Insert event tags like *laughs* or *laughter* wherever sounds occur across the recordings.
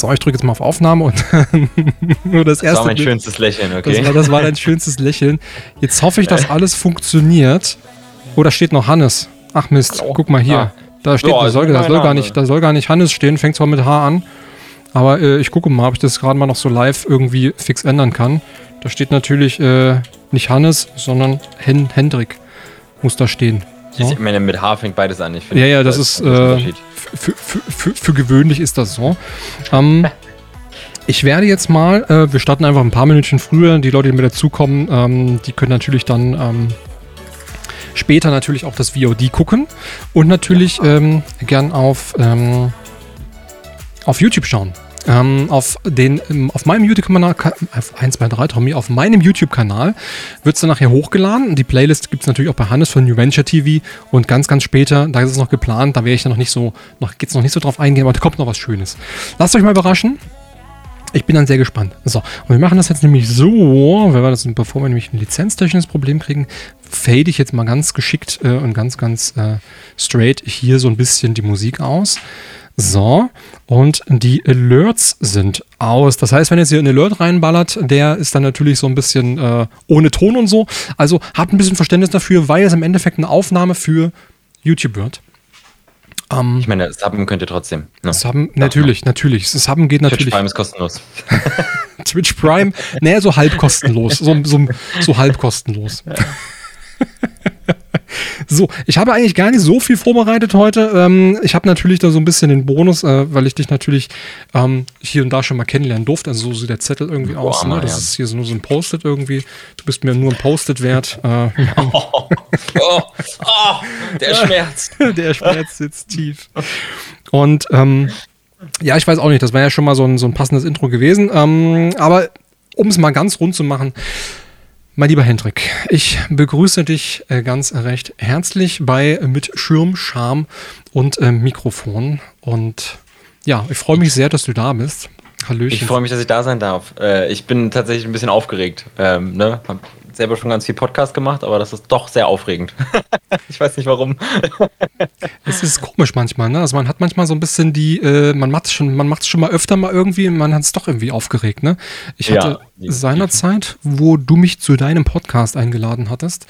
So, ich drücke jetzt mal auf Aufnahme und *laughs* nur das, das erste. Das war mein schönstes Lächeln, okay. Das war, das war dein schönstes Lächeln. Jetzt hoffe ich, dass *laughs* alles funktioniert. Oh, da steht noch Hannes. Ach Mist, oh. guck mal hier. Ah. Da steht, ja, da, soll, da, soll gar nicht, da soll gar nicht Hannes stehen, fängt zwar mit H an. Aber äh, ich gucke mal, ob ich das gerade mal noch so live irgendwie fix ändern kann. Da steht natürlich äh, nicht Hannes, sondern Hen Hendrik muss da stehen. Ich meine, mit H fängt beides an. Ich ja, ja, das, das ist, äh, für, für, für, für, gewöhnlich ist das so. Ähm, ich werde jetzt mal, äh, wir starten einfach ein paar Minuten früher. Die Leute, die mir dazukommen, ähm, die können natürlich dann ähm, später natürlich auch das VOD gucken und natürlich ähm, gern auf, ähm, auf YouTube schauen. Ähm, auf, den, ähm, auf meinem YouTube-Kanal, 1, 2, 3, Tommy, auf meinem YouTube-Kanal wird es dann nachher hochgeladen. Die Playlist gibt es natürlich auch bei Hannes von New Venture TV und ganz, ganz später, da ist es noch geplant, da werde ich dann noch nicht so, noch, geht es noch nicht so drauf eingehen, aber da kommt noch was Schönes. Lasst euch mal überraschen. Ich bin dann sehr gespannt. So, und wir machen das jetzt nämlich so, wenn wir das, bevor wir nämlich ein lizenztechnisches Problem kriegen, fade ich jetzt mal ganz geschickt äh, und ganz, ganz äh, straight hier so ein bisschen die Musik aus. So, und die Alerts sind aus. Das heißt, wenn jetzt hier ein Alert reinballert, der ist dann natürlich so ein bisschen äh, ohne Ton und so. Also habt ein bisschen Verständnis dafür, weil es im Endeffekt eine Aufnahme für YouTube wird. Um, ich meine, Subben könnt ihr trotzdem. Ne? Subben, natürlich, natürlich. Subben geht natürlich. Twitch Prime ist kostenlos. *laughs* Twitch Prime, naja, so halb kostenlos. So, so, so halb kostenlos. Ja. *laughs* So, ich habe eigentlich gar nicht so viel vorbereitet heute. Ähm, ich habe natürlich da so ein bisschen den Bonus, äh, weil ich dich natürlich ähm, hier und da schon mal kennenlernen durfte. Also so sieht der Zettel irgendwie Boah, aus. Ne? Das ja. ist hier so nur so ein Post-it irgendwie. Du bist mir nur ein Post-it wert. *laughs* Äh, oh, oh, oh, der Schmerz. *laughs* der Schmerz sitzt tief. Und ähm, ja, ich weiß auch nicht, das wäre ja schon mal so ein, so ein passendes Intro gewesen. Ähm, aber um es mal ganz rund zu machen, mein lieber Hendrik, ich begrüße dich äh, ganz recht herzlich bei mit Schirm, Charme und äh, Mikrofon. Und ja, ich freue mich sehr, dass du da bist. Hallöchen. Ich freue mich, dass ich da sein darf. Äh, ich bin tatsächlich ein bisschen aufgeregt. Ähm, ne? Selber schon ganz viel Podcast gemacht, aber das ist doch sehr aufregend. *laughs* ich weiß nicht warum. es ist komisch manchmal, ne? Also man hat manchmal so ein bisschen die, äh, man macht es schon, man macht es schon mal öfter mal irgendwie, man hat es doch irgendwie aufgeregt, ne? Ich hatte ja, seinerzeit, wo du mich zu deinem Podcast eingeladen hattest,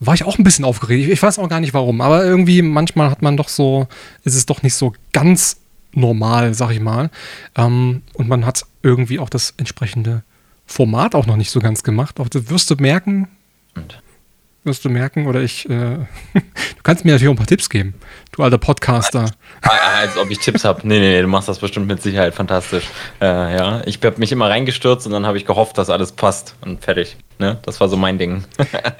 war ich auch ein bisschen aufgeregt. Ich, ich weiß auch gar nicht warum, aber irgendwie manchmal hat man doch so, ist es doch nicht so ganz normal, sag ich mal. Ähm, und man hat irgendwie auch das entsprechende Format auch noch nicht so ganz gemacht. Auch das wirst du merken. Und? Wirst du merken, oder ich, äh, *laughs* du kannst mir natürlich auch ein paar Tipps geben, du alter Podcaster. Als ob ich Tipps habe. Nee, nee, nee, du machst das bestimmt mit Sicherheit fantastisch. Äh, ja, ich habe mich immer reingestürzt und dann habe ich gehofft, dass alles passt und fertig. Ne? Das war so mein Ding.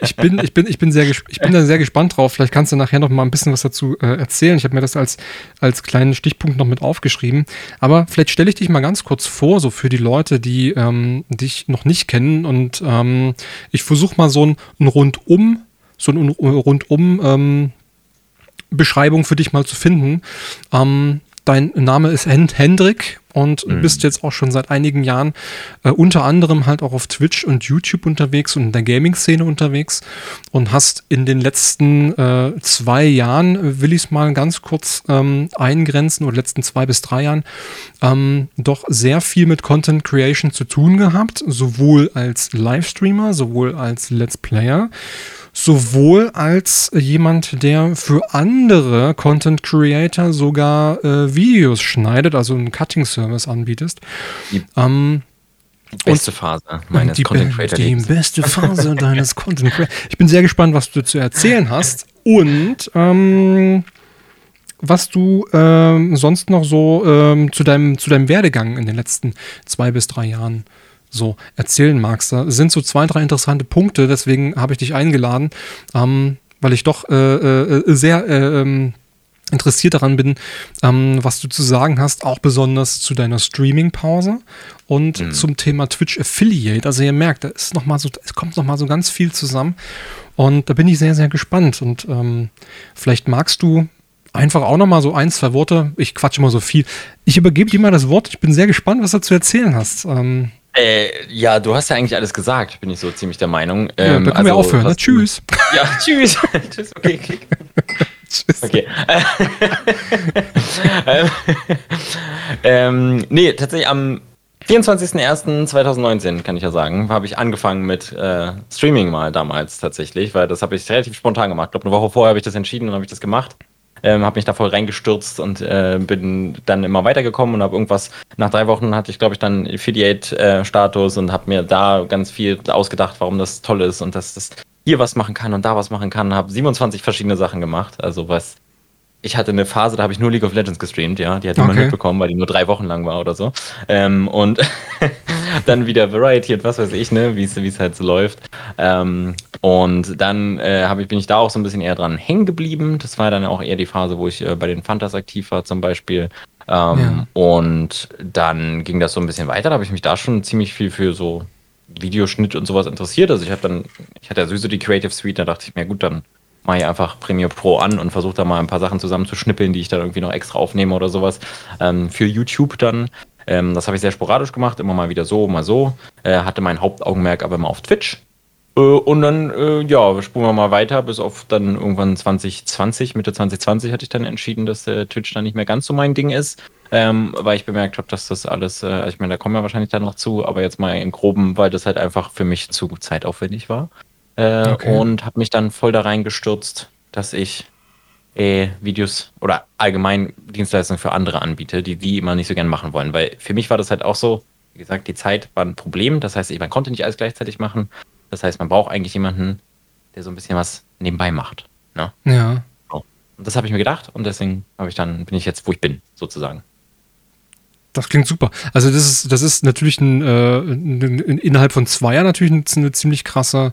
ich, bin, ich, bin, ich, bin sehr ich bin da sehr gespannt drauf. Vielleicht kannst du nachher noch mal ein bisschen was dazu äh, erzählen. Ich habe mir das als, als kleinen Stichpunkt noch mit aufgeschrieben. Aber vielleicht stelle ich dich mal ganz kurz vor, so für die Leute, die ähm, dich noch nicht kennen. Und ähm, ich versuche mal so ein, ein Rundum, so ein Rundum ähm, Beschreibung für dich mal zu finden. Ähm, dein Name ist Hendrik und mhm. bist jetzt auch schon seit einigen Jahren äh, unter anderem halt auch auf Twitch und YouTube unterwegs und in der Gaming-Szene unterwegs und hast in den letzten äh, zwei Jahren, will ich es mal ganz kurz ähm, eingrenzen, oder letzten zwei bis drei Jahren, ähm, doch sehr viel mit Content Creation zu tun gehabt, sowohl als Livestreamer, sowohl als Let's Player sowohl als jemand, der für andere Content Creator sogar äh, Videos schneidet, also einen Cutting Service anbietest. Die, ähm, beste Phase meines die, Content Creator. Die beste *laughs* Phase deines Content Creator. Ich bin sehr gespannt, was du zu erzählen hast und ähm, was du ähm, sonst noch so ähm, zu, deinem, zu deinem Werdegang in den letzten zwei bis drei Jahren so erzählen magst. Da sind so zwei, drei interessante Punkte, deswegen habe ich dich eingeladen, ähm, weil ich doch äh, äh, sehr äh, ähm, interessiert daran bin, ähm, was du zu sagen hast, auch besonders zu deiner Streaming-Pause und mhm. zum Thema Twitch Affiliate. Also ihr merkt, da ist noch mal so, es kommt noch mal so ganz viel zusammen und da bin ich sehr, sehr gespannt und ähm, vielleicht magst du einfach auch noch mal so ein, zwei Worte. Ich quatsche mal so viel. Ich übergebe dir mal das Wort. Ich bin sehr gespannt, was du zu erzählen hast. Ähm, äh, ja, du hast ja eigentlich alles gesagt, bin ich so ziemlich der Meinung. Ähm, ja, dann können also, wir aufhören. Ne? Tschüss. Ja, *laughs* tschüss. tschüss, okay, klick. *laughs* Tschüss. Okay. *laughs* Ähm, nee, tatsächlich am 24.01.2019, kann ich ja sagen, habe ich angefangen mit äh, Streaming mal damals tatsächlich, weil das habe ich relativ spontan gemacht. Ich glaube, eine Woche vorher habe ich das entschieden und habe ich das gemacht. Ähm, habe mich da voll reingestürzt und äh, bin dann immer weitergekommen und habe irgendwas, nach drei Wochen hatte ich, glaube ich, dann Affiliate-Status und habe mir da ganz viel ausgedacht, warum das toll ist und dass das hier was machen kann und da was machen kann. Habe 27 verschiedene Sachen gemacht, also was ich hatte eine Phase, da habe ich nur League of Legends gestreamt, ja. Die hat niemand okay. mitbekommen, weil die nur drei Wochen lang war oder so. Ähm, und *laughs* *laughs* dann wieder Variety und was weiß ich, ne, wie es halt so läuft. Ähm, und dann äh, ich, bin ich da auch so ein bisschen eher dran hängen geblieben. Das war dann auch eher die Phase, wo ich äh, bei den Fantas aktiv war, zum Beispiel. Ähm, ja. Und dann ging das so ein bisschen weiter. Da habe ich mich da schon ziemlich viel für so Videoschnitt und sowas interessiert. Also ich habe dann, ich hatte ja sowieso die Creative Suite, da dachte ich mir, gut, dann mache ich einfach Premiere Pro an und versuche da mal ein paar Sachen zusammenzuschnippeln, die ich dann irgendwie noch extra aufnehme oder sowas. Ähm, für YouTube dann. Ähm, das habe ich sehr sporadisch gemacht, immer mal wieder so, mal so. Äh, hatte mein Hauptaugenmerk aber immer auf Twitch. Äh, und dann, äh, ja, spulen wir mal weiter, bis auf dann irgendwann 2020, Mitte 2020 hatte ich dann entschieden, dass äh, Twitch dann nicht mehr ganz so mein Ding ist. Ähm, weil ich bemerkt habe, dass das alles, äh, ich meine, da kommen wir wahrscheinlich dann noch zu, aber jetzt mal im Groben, weil das halt einfach für mich zu zeitaufwendig war. Äh, okay. Und habe mich dann voll da reingestürzt, dass ich äh, Videos oder allgemein Dienstleistungen für andere anbiete, die die immer nicht so gern machen wollen. Weil für mich war das halt auch so, wie gesagt, die Zeit war ein Problem. Das heißt, man konnte nicht alles gleichzeitig machen. Das heißt, man braucht eigentlich jemanden, der so ein bisschen was nebenbei macht. Ne? Ja. So. Und das habe ich mir gedacht und deswegen habe ich dann, bin ich jetzt, wo ich bin, sozusagen. Das klingt super. Also das ist, das ist natürlich ein, äh, ein, innerhalb von zwei Jahren natürlich eine, eine ziemlich krasse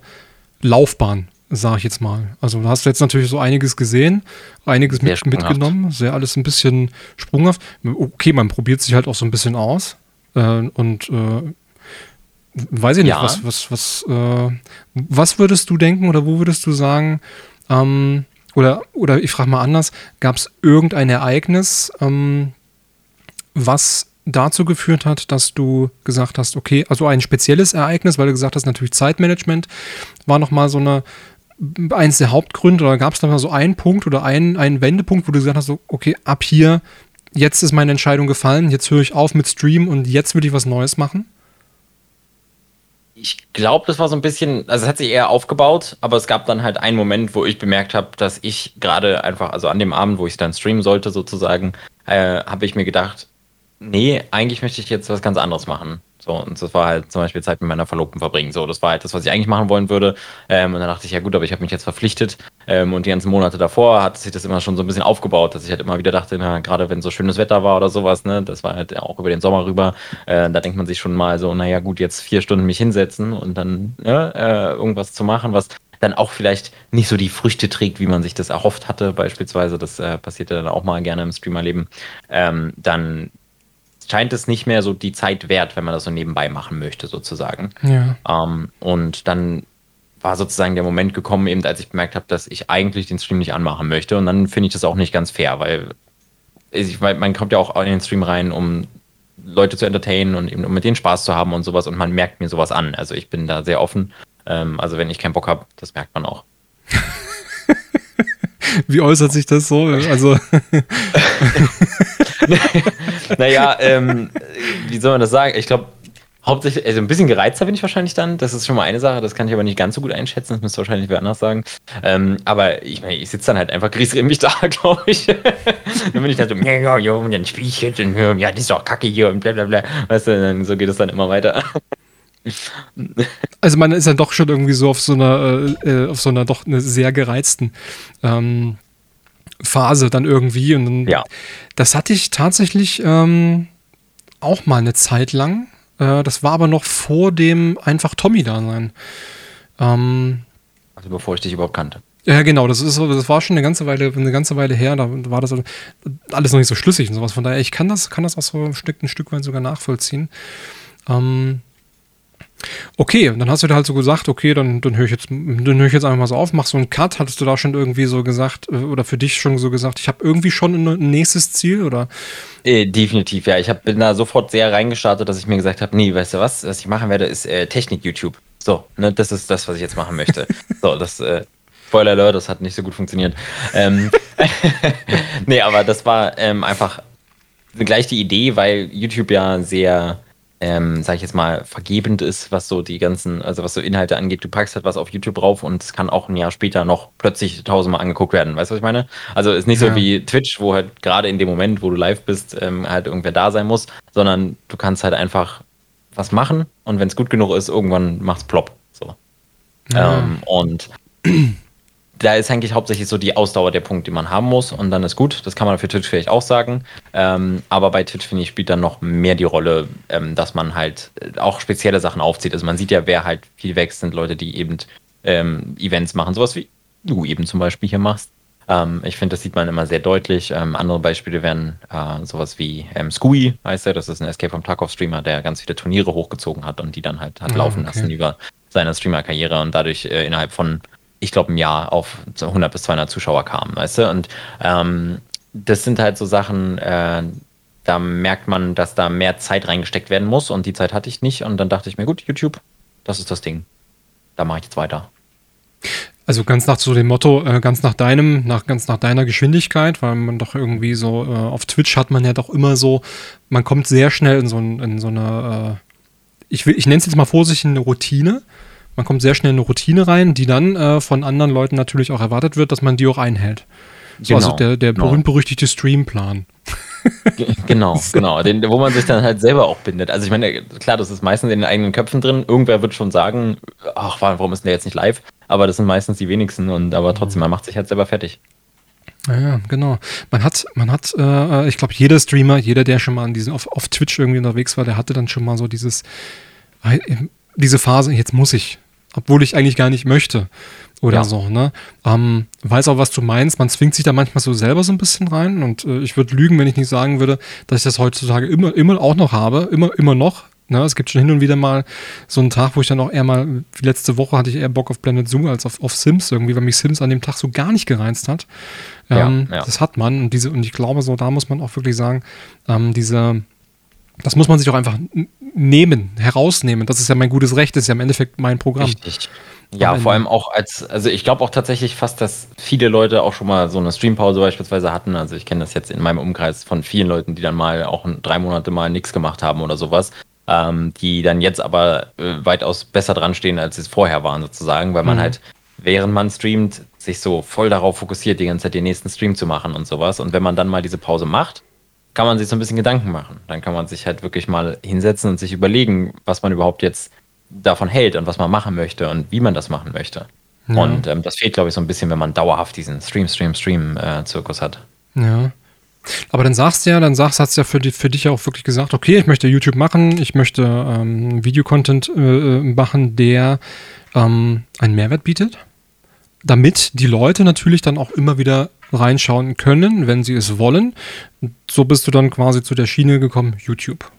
Laufbahn, sage ich jetzt mal. Also da hast du jetzt natürlich so einiges gesehen, einiges mit, mitgenommen, sehr alles ein bisschen sprunghaft. Okay, man probiert sich halt auch so ein bisschen aus äh, und äh, weiß ich nicht, ja. was, was, was, äh, was würdest du denken oder wo würdest du sagen, ähm, oder, oder ich frage mal anders, gab es irgendein Ereignis, ähm, was dazu geführt hat, dass du gesagt hast, okay, also ein spezielles Ereignis, weil du gesagt hast, natürlich Zeitmanagement war nochmal so eine, eins der Hauptgründe, oder gab es da mal so einen Punkt oder einen, einen Wendepunkt, wo du gesagt hast, so, okay, ab hier, jetzt ist meine Entscheidung gefallen, jetzt höre ich auf mit Stream und jetzt würde ich was Neues machen? Ich glaube, das war so ein bisschen, also es hat sich eher aufgebaut, aber es gab dann halt einen Moment, wo ich bemerkt habe, dass ich gerade einfach, also an dem Abend, wo ich dann streamen sollte, sozusagen, äh, habe ich mir gedacht, nee, eigentlich möchte ich jetzt was ganz anderes machen. So, und das war halt zum Beispiel Zeit mit meiner Verlobten verbringen. So, das war halt das, was ich eigentlich machen wollen würde. Ähm, und dann dachte ich, ja gut, aber ich habe mich jetzt verpflichtet. Ähm, und die ganzen Monate davor hat sich das immer schon so ein bisschen aufgebaut, dass ich halt immer wieder dachte, na, gerade wenn so schönes Wetter war oder sowas, ne, das war halt auch über den Sommer rüber, äh, da denkt man sich schon mal so, naja gut, jetzt vier Stunden mich hinsetzen und dann ne, äh, irgendwas zu machen, was dann auch vielleicht nicht so die Früchte trägt, wie man sich das erhofft hatte, beispielsweise. Das äh, passiert ja dann auch mal gerne im Streamerleben. Ähm, dann scheint es nicht mehr so die Zeit wert, wenn man das so nebenbei machen möchte, sozusagen. Ja. Ähm, und dann war sozusagen der Moment gekommen, eben als ich bemerkt habe, dass ich eigentlich den Stream nicht anmachen möchte. Und dann finde ich das auch nicht ganz fair, weil ich, man kommt ja auch in den Stream rein, um Leute zu entertainen und eben um mit denen Spaß zu haben und sowas. Und man merkt mir sowas an. Also ich bin da sehr offen. Ähm, also wenn ich keinen Bock habe, das merkt man auch. *laughs* Wie äußert sich das so? Also *laughs* *laughs* naja, ähm, wie soll man das sagen? Ich glaube, hauptsächlich, also ein bisschen gereizter bin ich wahrscheinlich dann. Das ist schon mal eine Sache, das kann ich aber nicht ganz so gut einschätzen. Das müsste wahrscheinlich wer anders sagen. Ähm, aber ich meine, ich sitze dann halt einfach griesgrämig da, *laughs* glaube ich. dann bin ich dann so, ja, ja, ja, und dann spiele ich jetzt und ja, das ist doch kacke hier und bla bla bla. Weißt du, dann, so geht es dann immer weiter. also man ist dann doch schon irgendwie so auf so einer, äh, auf so einer doch eine sehr gereizten ähm, Phase dann irgendwie. Und dann, ja. das hatte ich tatsächlich ähm, auch mal eine Zeit lang. Äh, das war aber noch vor dem einfach Tommy-Dasein. Ähm, also bevor ich dich überhaupt kannte. Ja, genau, das ist das war schon eine ganze Weile, eine ganze Weile her, da war das alles noch nicht so schlüssig und sowas. Von daher, ich kann das, kann das auch so ein Stück, ein Stück weit sogar nachvollziehen. Ähm, Okay, dann hast du da halt so gesagt, okay, dann, dann höre ich, jetzt, hör ich jetzt einfach mal so auf, mach so einen Cut. Hattest du da schon irgendwie so gesagt, äh, oder für dich schon so gesagt, ich habe irgendwie schon ein nächstes Ziel, oder? Äh, definitiv, ja. Ich hab, bin da sofort sehr reingestartet, dass ich mir gesagt habe, nee, weißt du was, was ich machen werde, ist äh, Technik-YouTube. So, ne, das ist das, was ich jetzt machen möchte. *laughs* so, das, äh, Spoiler Alert, das hat nicht so gut funktioniert. Ähm, *laughs* nee, aber das war ähm, einfach gleich die Idee, weil YouTube ja sehr, ähm, sag ich jetzt mal, vergebend ist, was so die ganzen, also was so Inhalte angeht. Du packst halt was auf YouTube drauf und es kann auch ein Jahr später noch plötzlich tausendmal angeguckt werden. Weißt du, was ich meine? Also ist nicht ja. so wie Twitch, wo halt gerade in dem Moment, wo du live bist, ähm, halt irgendwer da sein muss, sondern du kannst halt einfach was machen und wenn es gut genug ist, irgendwann macht's plopp. So. Ja. Ähm, und da ist eigentlich hauptsächlich so die Ausdauer der Punkt, die man haben muss und dann ist gut. Das kann man für Twitch vielleicht auch sagen. Ähm, aber bei Twitch, finde ich, spielt dann noch mehr die Rolle, ähm, dass man halt äh, auch spezielle Sachen aufzieht. Also man sieht ja, wer halt viel wächst, sind Leute, die eben ähm, Events machen, sowas wie du eben zum Beispiel hier machst. Ähm, ich finde, das sieht man immer sehr deutlich. Ähm, andere Beispiele wären äh, sowas wie ähm, Scooey, heißt er. Das ist ein Escape from Tarkov-Streamer, der ganz viele Turniere hochgezogen hat und die dann halt hat oh, laufen okay. lassen über seine Streamer-Karriere und dadurch äh, innerhalb von ich glaube, ein Jahr auf 100 bis 200 Zuschauer kamen, weißt du? Und ähm, das sind halt so Sachen, äh, da merkt man, dass da mehr Zeit reingesteckt werden muss und die Zeit hatte ich nicht und dann dachte ich mir, gut, YouTube, das ist das Ding. Da mache ich jetzt weiter. Also ganz nach so dem Motto, äh, ganz nach deinem, nach, ganz nach deiner Geschwindigkeit, weil man doch irgendwie so, äh, auf Twitch hat man ja doch immer so, man kommt sehr schnell in so, in so eine, äh, ich, ich nenne es jetzt mal vorsichtig eine Routine man kommt sehr schnell in eine Routine rein, die dann äh, von anderen Leuten natürlich auch erwartet wird, dass man die auch einhält. So, also genau, also der, der genau. berühmt-berüchtigte Streamplan. genau, *laughs* genau. Den, wo man sich dann halt selber auch bindet. Also ich meine, klar, das ist meistens in den eigenen Köpfen drin. Irgendwer wird schon sagen, ach, warum ist der jetzt nicht live? Aber das sind meistens die wenigsten und aber trotzdem, man macht sich halt selber fertig. Ja, genau. Man hat, man hat, äh, ich glaube, jeder Streamer, jeder, der schon mal an diesen, auf, auf Twitch irgendwie unterwegs war, der hatte dann schon mal so dieses, äh, diese Phase, jetzt muss ich, obwohl ich eigentlich gar nicht möchte oder ja. so, ne? Ähm, weiß auch, was du meinst. Man zwingt sich da manchmal so selber so ein bisschen rein und äh, ich würde lügen, wenn ich nicht sagen würde, dass ich das heutzutage immer, immer auch noch habe, immer, immer noch. Ne? Es gibt schon hin und wieder mal so einen Tag, wo ich dann auch eher mal, wie letzte Woche hatte ich eher Bock auf Planet Zoo als auf, auf Sims irgendwie, weil mich Sims an dem Tag so gar nicht gereizt hat. Ähm, ja, ja. Das hat man und diese, und ich glaube so, da muss man auch wirklich sagen, ähm, diese, das muss man sich auch einfach nehmen, herausnehmen. Das ist ja mein gutes Recht, das ist ja im Endeffekt mein Programm. Richtig. Ja, vor allem auch als, also ich glaube auch tatsächlich fast, dass viele Leute auch schon mal so eine Streampause beispielsweise hatten. Also ich kenne das jetzt in meinem Umkreis von vielen Leuten, die dann mal auch drei Monate mal nichts gemacht haben oder sowas. Ähm, die dann jetzt aber äh, weitaus besser dran stehen, als sie es vorher waren, sozusagen, weil man mhm. halt, während man streamt, sich so voll darauf fokussiert, die ganze Zeit den nächsten Stream zu machen und sowas. Und wenn man dann mal diese Pause macht, kann man sich so ein bisschen Gedanken machen. Dann kann man sich halt wirklich mal hinsetzen und sich überlegen, was man überhaupt jetzt davon hält und was man machen möchte und wie man das machen möchte. Ja. Und ähm, das fehlt, glaube ich, so ein bisschen, wenn man dauerhaft diesen Stream, Stream, Stream-Zirkus äh, hat. Ja. Aber dann sagst du ja, dann sagst, hast du ja für, die, für dich auch wirklich gesagt, okay, ich möchte YouTube machen, ich möchte ähm, Videocontent äh, äh machen, der ähm, einen Mehrwert bietet, damit die Leute natürlich dann auch immer wieder reinschauen können, wenn sie es wollen. So bist du dann quasi zu der Schiene gekommen, YouTube.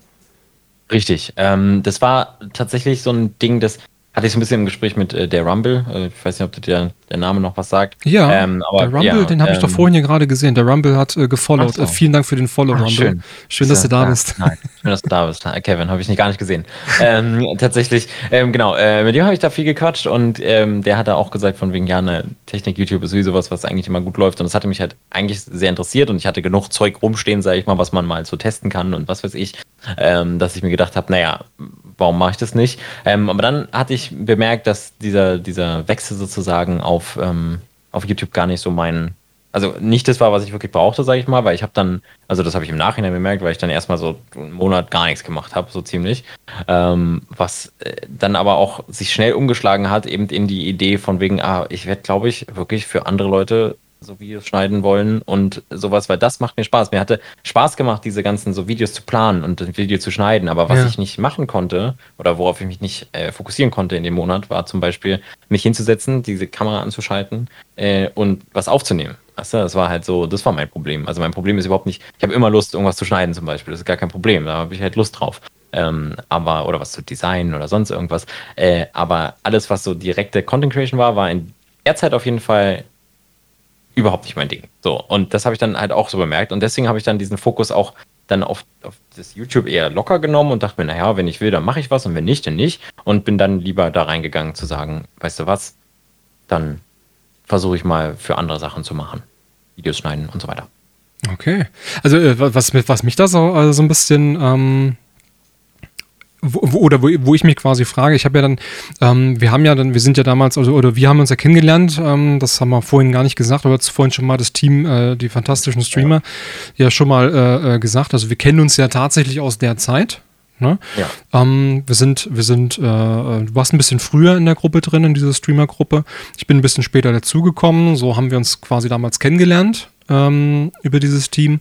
Richtig. Ähm, das war tatsächlich so ein Ding, das hatte ich so ein bisschen im Gespräch mit äh, der Rumble. Äh, ich weiß nicht, ob der, der Name noch was sagt. Ja, ähm, aber, der Rumble, ja, den habe ich doch ähm, vorhin hier gerade gesehen. Der Rumble hat äh, gefollowt. So. Äh, vielen Dank für den Follow, Ach, Rumble. Schön, schön dass du da bist. Nein, schön, dass du da bist. Kevin, habe ich nicht gar nicht gesehen. ähm, *laughs* tatsächlich, ähm, genau, äh, mit dem habe ich da viel gequatscht und ähm, der hat da auch gesagt, von wegen, ja, eine Technik-YouTube ist sowieso was, was eigentlich immer gut läuft. Und das hatte mich halt eigentlich sehr interessiert und ich hatte genug Zeug rumstehen, sage ich mal, was man mal so testen kann und was weiß ich, ähm, dass ich mir gedacht habe, naja, warum mache ich das nicht? Ähm, aber dann hatte ich bemerkt, dass dieser, dieser Wechsel sozusagen auf, ähm, auf YouTube gar nicht so mein, also nicht das war, was ich wirklich brauchte, sage ich mal, weil ich habe dann, also das habe ich im Nachhinein bemerkt, weil ich dann erstmal so einen Monat gar nichts gemacht habe, so ziemlich. Ähm, was äh, dann aber auch sich schnell umgeschlagen hat, eben in die Idee von wegen, ah, ich werde, glaube ich, wirklich für andere Leute so Videos schneiden wollen und sowas, weil das macht mir Spaß. Mir hatte Spaß gemacht, diese ganzen so Videos zu planen und ein Video zu schneiden, aber was ja. ich nicht machen konnte oder worauf ich mich nicht äh, fokussieren konnte in dem Monat, war zum Beispiel mich hinzusetzen, diese Kamera anzuschalten äh, und was aufzunehmen. Weißt du, das war halt so, das war mein Problem. Also mein Problem ist überhaupt nicht, ich habe immer Lust, irgendwas zu schneiden zum Beispiel, das ist gar kein Problem, da habe ich halt Lust drauf. Ähm, aber, oder was zu designen oder sonst irgendwas. Äh, aber alles, was so direkte Content Creation war, war in der Zeit auf jeden Fall überhaupt nicht mein Ding. So, und das habe ich dann halt auch so bemerkt. Und deswegen habe ich dann diesen Fokus auch dann auf, auf das YouTube eher locker genommen und dachte mir, naja, wenn ich will, dann mache ich was und wenn nicht, dann nicht. Und bin dann lieber da reingegangen zu sagen, weißt du was, dann versuche ich mal für andere Sachen zu machen. Videos schneiden und so weiter. Okay. Also äh, was, was mich da so, also so ein bisschen ähm, wo, oder wo, wo ich mich quasi frage, ich habe ja dann, ähm, wir haben ja dann, wir sind ja damals, also, oder wir haben uns ja kennengelernt, ähm, das haben wir vorhin gar nicht gesagt, aber vorhin schon mal das Team, äh, die fantastischen Streamer, ja, ja schon mal äh, äh, gesagt. Also wir kennen uns ja tatsächlich aus der Zeit. Ne? Ja. Ähm, wir sind, wir sind, äh, äh, du warst ein bisschen früher in der Gruppe drin, in dieser Streamer-Gruppe. Ich bin ein bisschen später dazugekommen. So haben wir uns quasi damals kennengelernt ähm, über dieses Team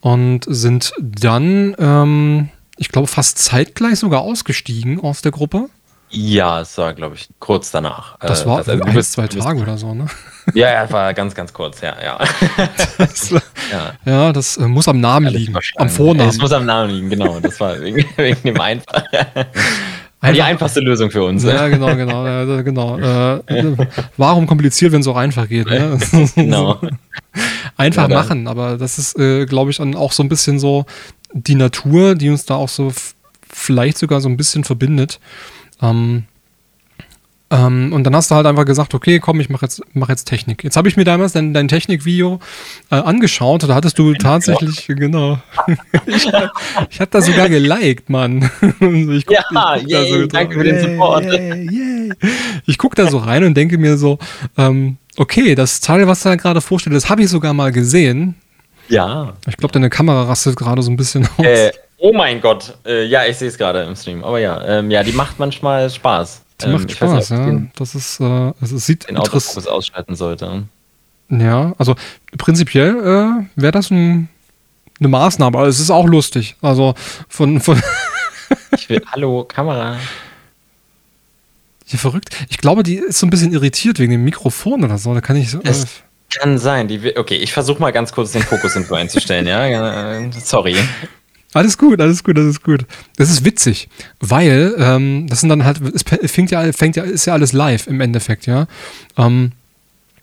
und sind dann ähm, ich glaube, fast zeitgleich sogar ausgestiegen aus der Gruppe. Ja, es war, glaube ich, kurz danach. Das äh, war also, ein, bist, zwei Tage oder so, ne? *laughs* Ja, ja, war ganz, ganz kurz, ja, ja. Das, *laughs* ja. ja. das äh, muss am Namen ja, liegen, am Vornamen. Es muss am Namen liegen, genau. Das war wegen, *laughs* wegen dem Einfach. Einfach, die einfachste Lösung für uns. Ja, genau, genau, ja, genau. Äh, warum kompliziert, wenn es auch einfach geht? Ne? genau. Einfach ja, machen, aber das ist, äh, glaube ich, auch so ein bisschen so die Natur, die uns da auch so vielleicht sogar so ein bisschen verbindet. Ähm, ähm, und dann hast du halt einfach gesagt, okay, komm, ich mache jetzt, mach jetzt Technik. Jetzt habe ich mir damals dein, dein Technikvideo äh, angeschaut. Da hattest du tatsächlich, genau. *laughs* ich ich habe da sogar geliked, Mann. *laughs* ich guck, ja, ich yay, so, danke für den Support. Yay, yay. Ich gucke da so rein und denke mir so, ähm, okay, das Teil, was du da gerade vorstellt, das habe ich sogar mal gesehen. Ja. Ich glaube, deine Kamera rastet gerade so ein bisschen aus. Äh, oh mein Gott. Äh, ja, ich sehe es gerade im Stream. Aber ja, ähm, ja, die macht manchmal Spaß. Die ähm, macht Spaß, nicht, ja. Das ist, äh, also es sieht den Autofokus ausschalten sollte. Ja, also prinzipiell äh, wäre das ein, eine Maßnahme, aber es ist auch lustig. Also von. von *laughs* ich will, hallo, Kamera. Ja, verrückt. Ich glaube, die ist so ein bisschen irritiert wegen dem Mikrofon oder so. Da kann ich so. Es, kann sein. Die, okay, ich versuche mal ganz kurz den Fokus irgendwo einzustellen, ja? Sorry. Alles gut, alles gut, alles gut. Das ist witzig, weil ähm, das sind dann halt, es fängt ja, fängt ja, ist ja alles live im Endeffekt, ja. Ähm,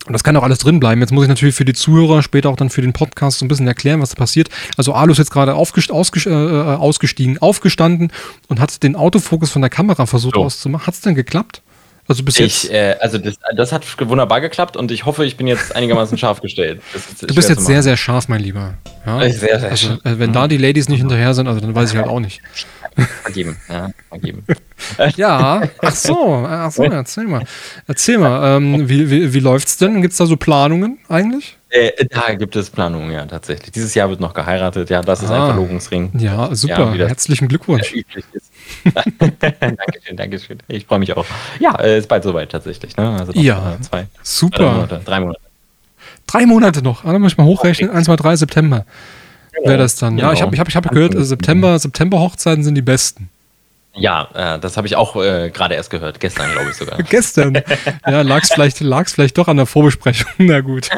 und das kann auch alles drin bleiben. Jetzt muss ich natürlich für die Zuhörer später auch dann für den Podcast so ein bisschen erklären, was da passiert. Also Alu ist jetzt gerade äh, äh, ausgestiegen, aufgestanden und hat den Autofokus von der Kamera versucht so. auszumachen. Hat es denn geklappt? Also bis ich, jetzt. Äh, also das, das, hat wunderbar geklappt und ich hoffe, ich bin jetzt einigermaßen scharf gestellt. du bist jetzt sehr, sehr scharf, mein Lieber. Ja? Sehr, sehr also. Äh, wenn da die Ladies nicht hinterher sind, also dann weiß ich halt auch nicht. Vergeben, ja, vergeben. *laughs* ja, ach so, ach so, erzähl mal. Erzähl mal, ähm, wie, wie, wie läuft's denn? Gibt es da so Planungen eigentlich? Äh, da gibt es Planungen, ja, tatsächlich. Dieses Jahr wird noch geheiratet, ja, das ist ah, ein Verlobungsring. Ja, super, ja, Herzlichen Glückwunsch. *laughs* Dankeschön, Dankeschön. Ich freue mich auch. Ja, äh, ist bald soweit tatsächlich. Ne? Also ja, zwei, super. Drei Monate, drei Monate. Drei Monate noch. Ah, dann muss ich mal hochrechnen. 1, 2, 3 September genau. wäre das dann. Genau. Ja, ich habe ich hab, ich hab gehört, September, September Hochzeiten sind die besten. Ja, äh, das habe ich auch äh, gerade erst gehört. Gestern, glaube ich sogar. *laughs* Gestern? Ja, lag es vielleicht, lag's vielleicht doch an der Vorbesprechung. *laughs* Na gut.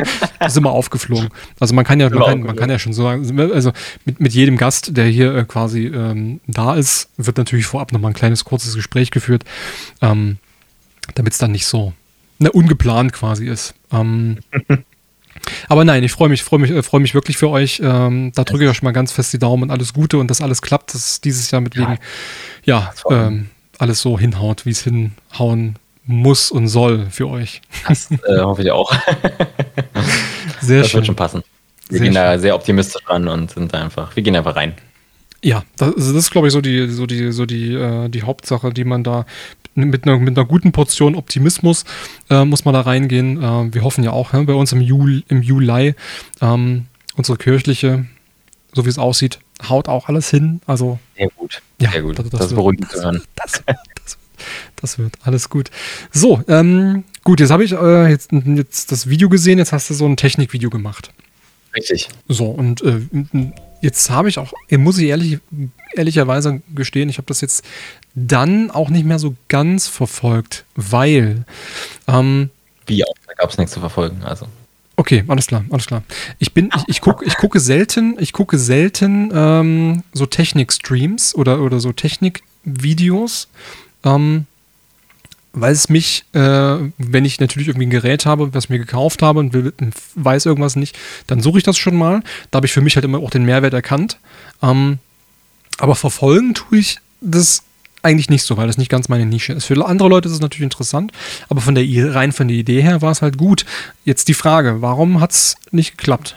*laughs* ist immer aufgeflogen. Also man kann ja, man kann, man kann ja schon sagen, also mit, mit jedem Gast, der hier äh, quasi ähm, da ist, wird natürlich vorab nochmal ein kleines, kurzes Gespräch geführt, ähm, damit es dann nicht so ne, ungeplant quasi ist. Ähm, *laughs* aber nein, ich freue mich, freue mich, äh, freue mich wirklich für euch. Ähm, da drücke ich euch mal ganz fest die Daumen und alles Gute und dass alles klappt, dass dieses Jahr mit wegen, ja, ähm, alles so hinhaut, wie es hinhauen muss und soll für euch. Das *laughs* äh, hoffe ich auch. sehr das schön. wird schon passen. Wir sehr gehen schön. da sehr optimistisch ran und sind einfach, wir gehen einfach rein. Ja, das, das ist, glaube ich, so die, so die, so die, äh, die Hauptsache, die man da mit einer, mit einer guten Portion Optimismus äh, muss man da reingehen. Äh, wir hoffen ja auch ne, bei uns im, Jul, im Juli, ähm, unsere kirchliche, so wie es aussieht, haut auch alles hin. Also, sehr gut. Ja, sehr gut. Das, das, das ist beruhigend zu hören. Das, das, das, wird alles gut. So, ähm, gut, jetzt habe ich äh, jetzt, jetzt das Video gesehen, jetzt hast du so ein Technikvideo gemacht. Richtig. So, und äh, jetzt habe ich auch, muss ich ehrlich, ehrlicherweise gestehen, ich habe das jetzt dann auch nicht mehr so ganz verfolgt, weil. Ähm, Wie auch, da gab es nichts zu verfolgen, also. Okay, alles klar, alles klar. Ich bin, ich, ich, guck, ich gucke selten, ich gucke selten ähm, so Technik-Streams oder, oder so Technik-Videos, ähm, weil es mich, äh, wenn ich natürlich irgendwie ein Gerät habe, was mir gekauft habe und will, weiß irgendwas nicht, dann suche ich das schon mal. Da habe ich für mich halt immer auch den Mehrwert erkannt. Ähm, aber verfolgen tue ich das eigentlich nicht so, weil das nicht ganz meine Nische ist. Für andere Leute ist es natürlich interessant, aber von der rein von der Idee her war es halt gut. Jetzt die Frage, warum hat es nicht geklappt?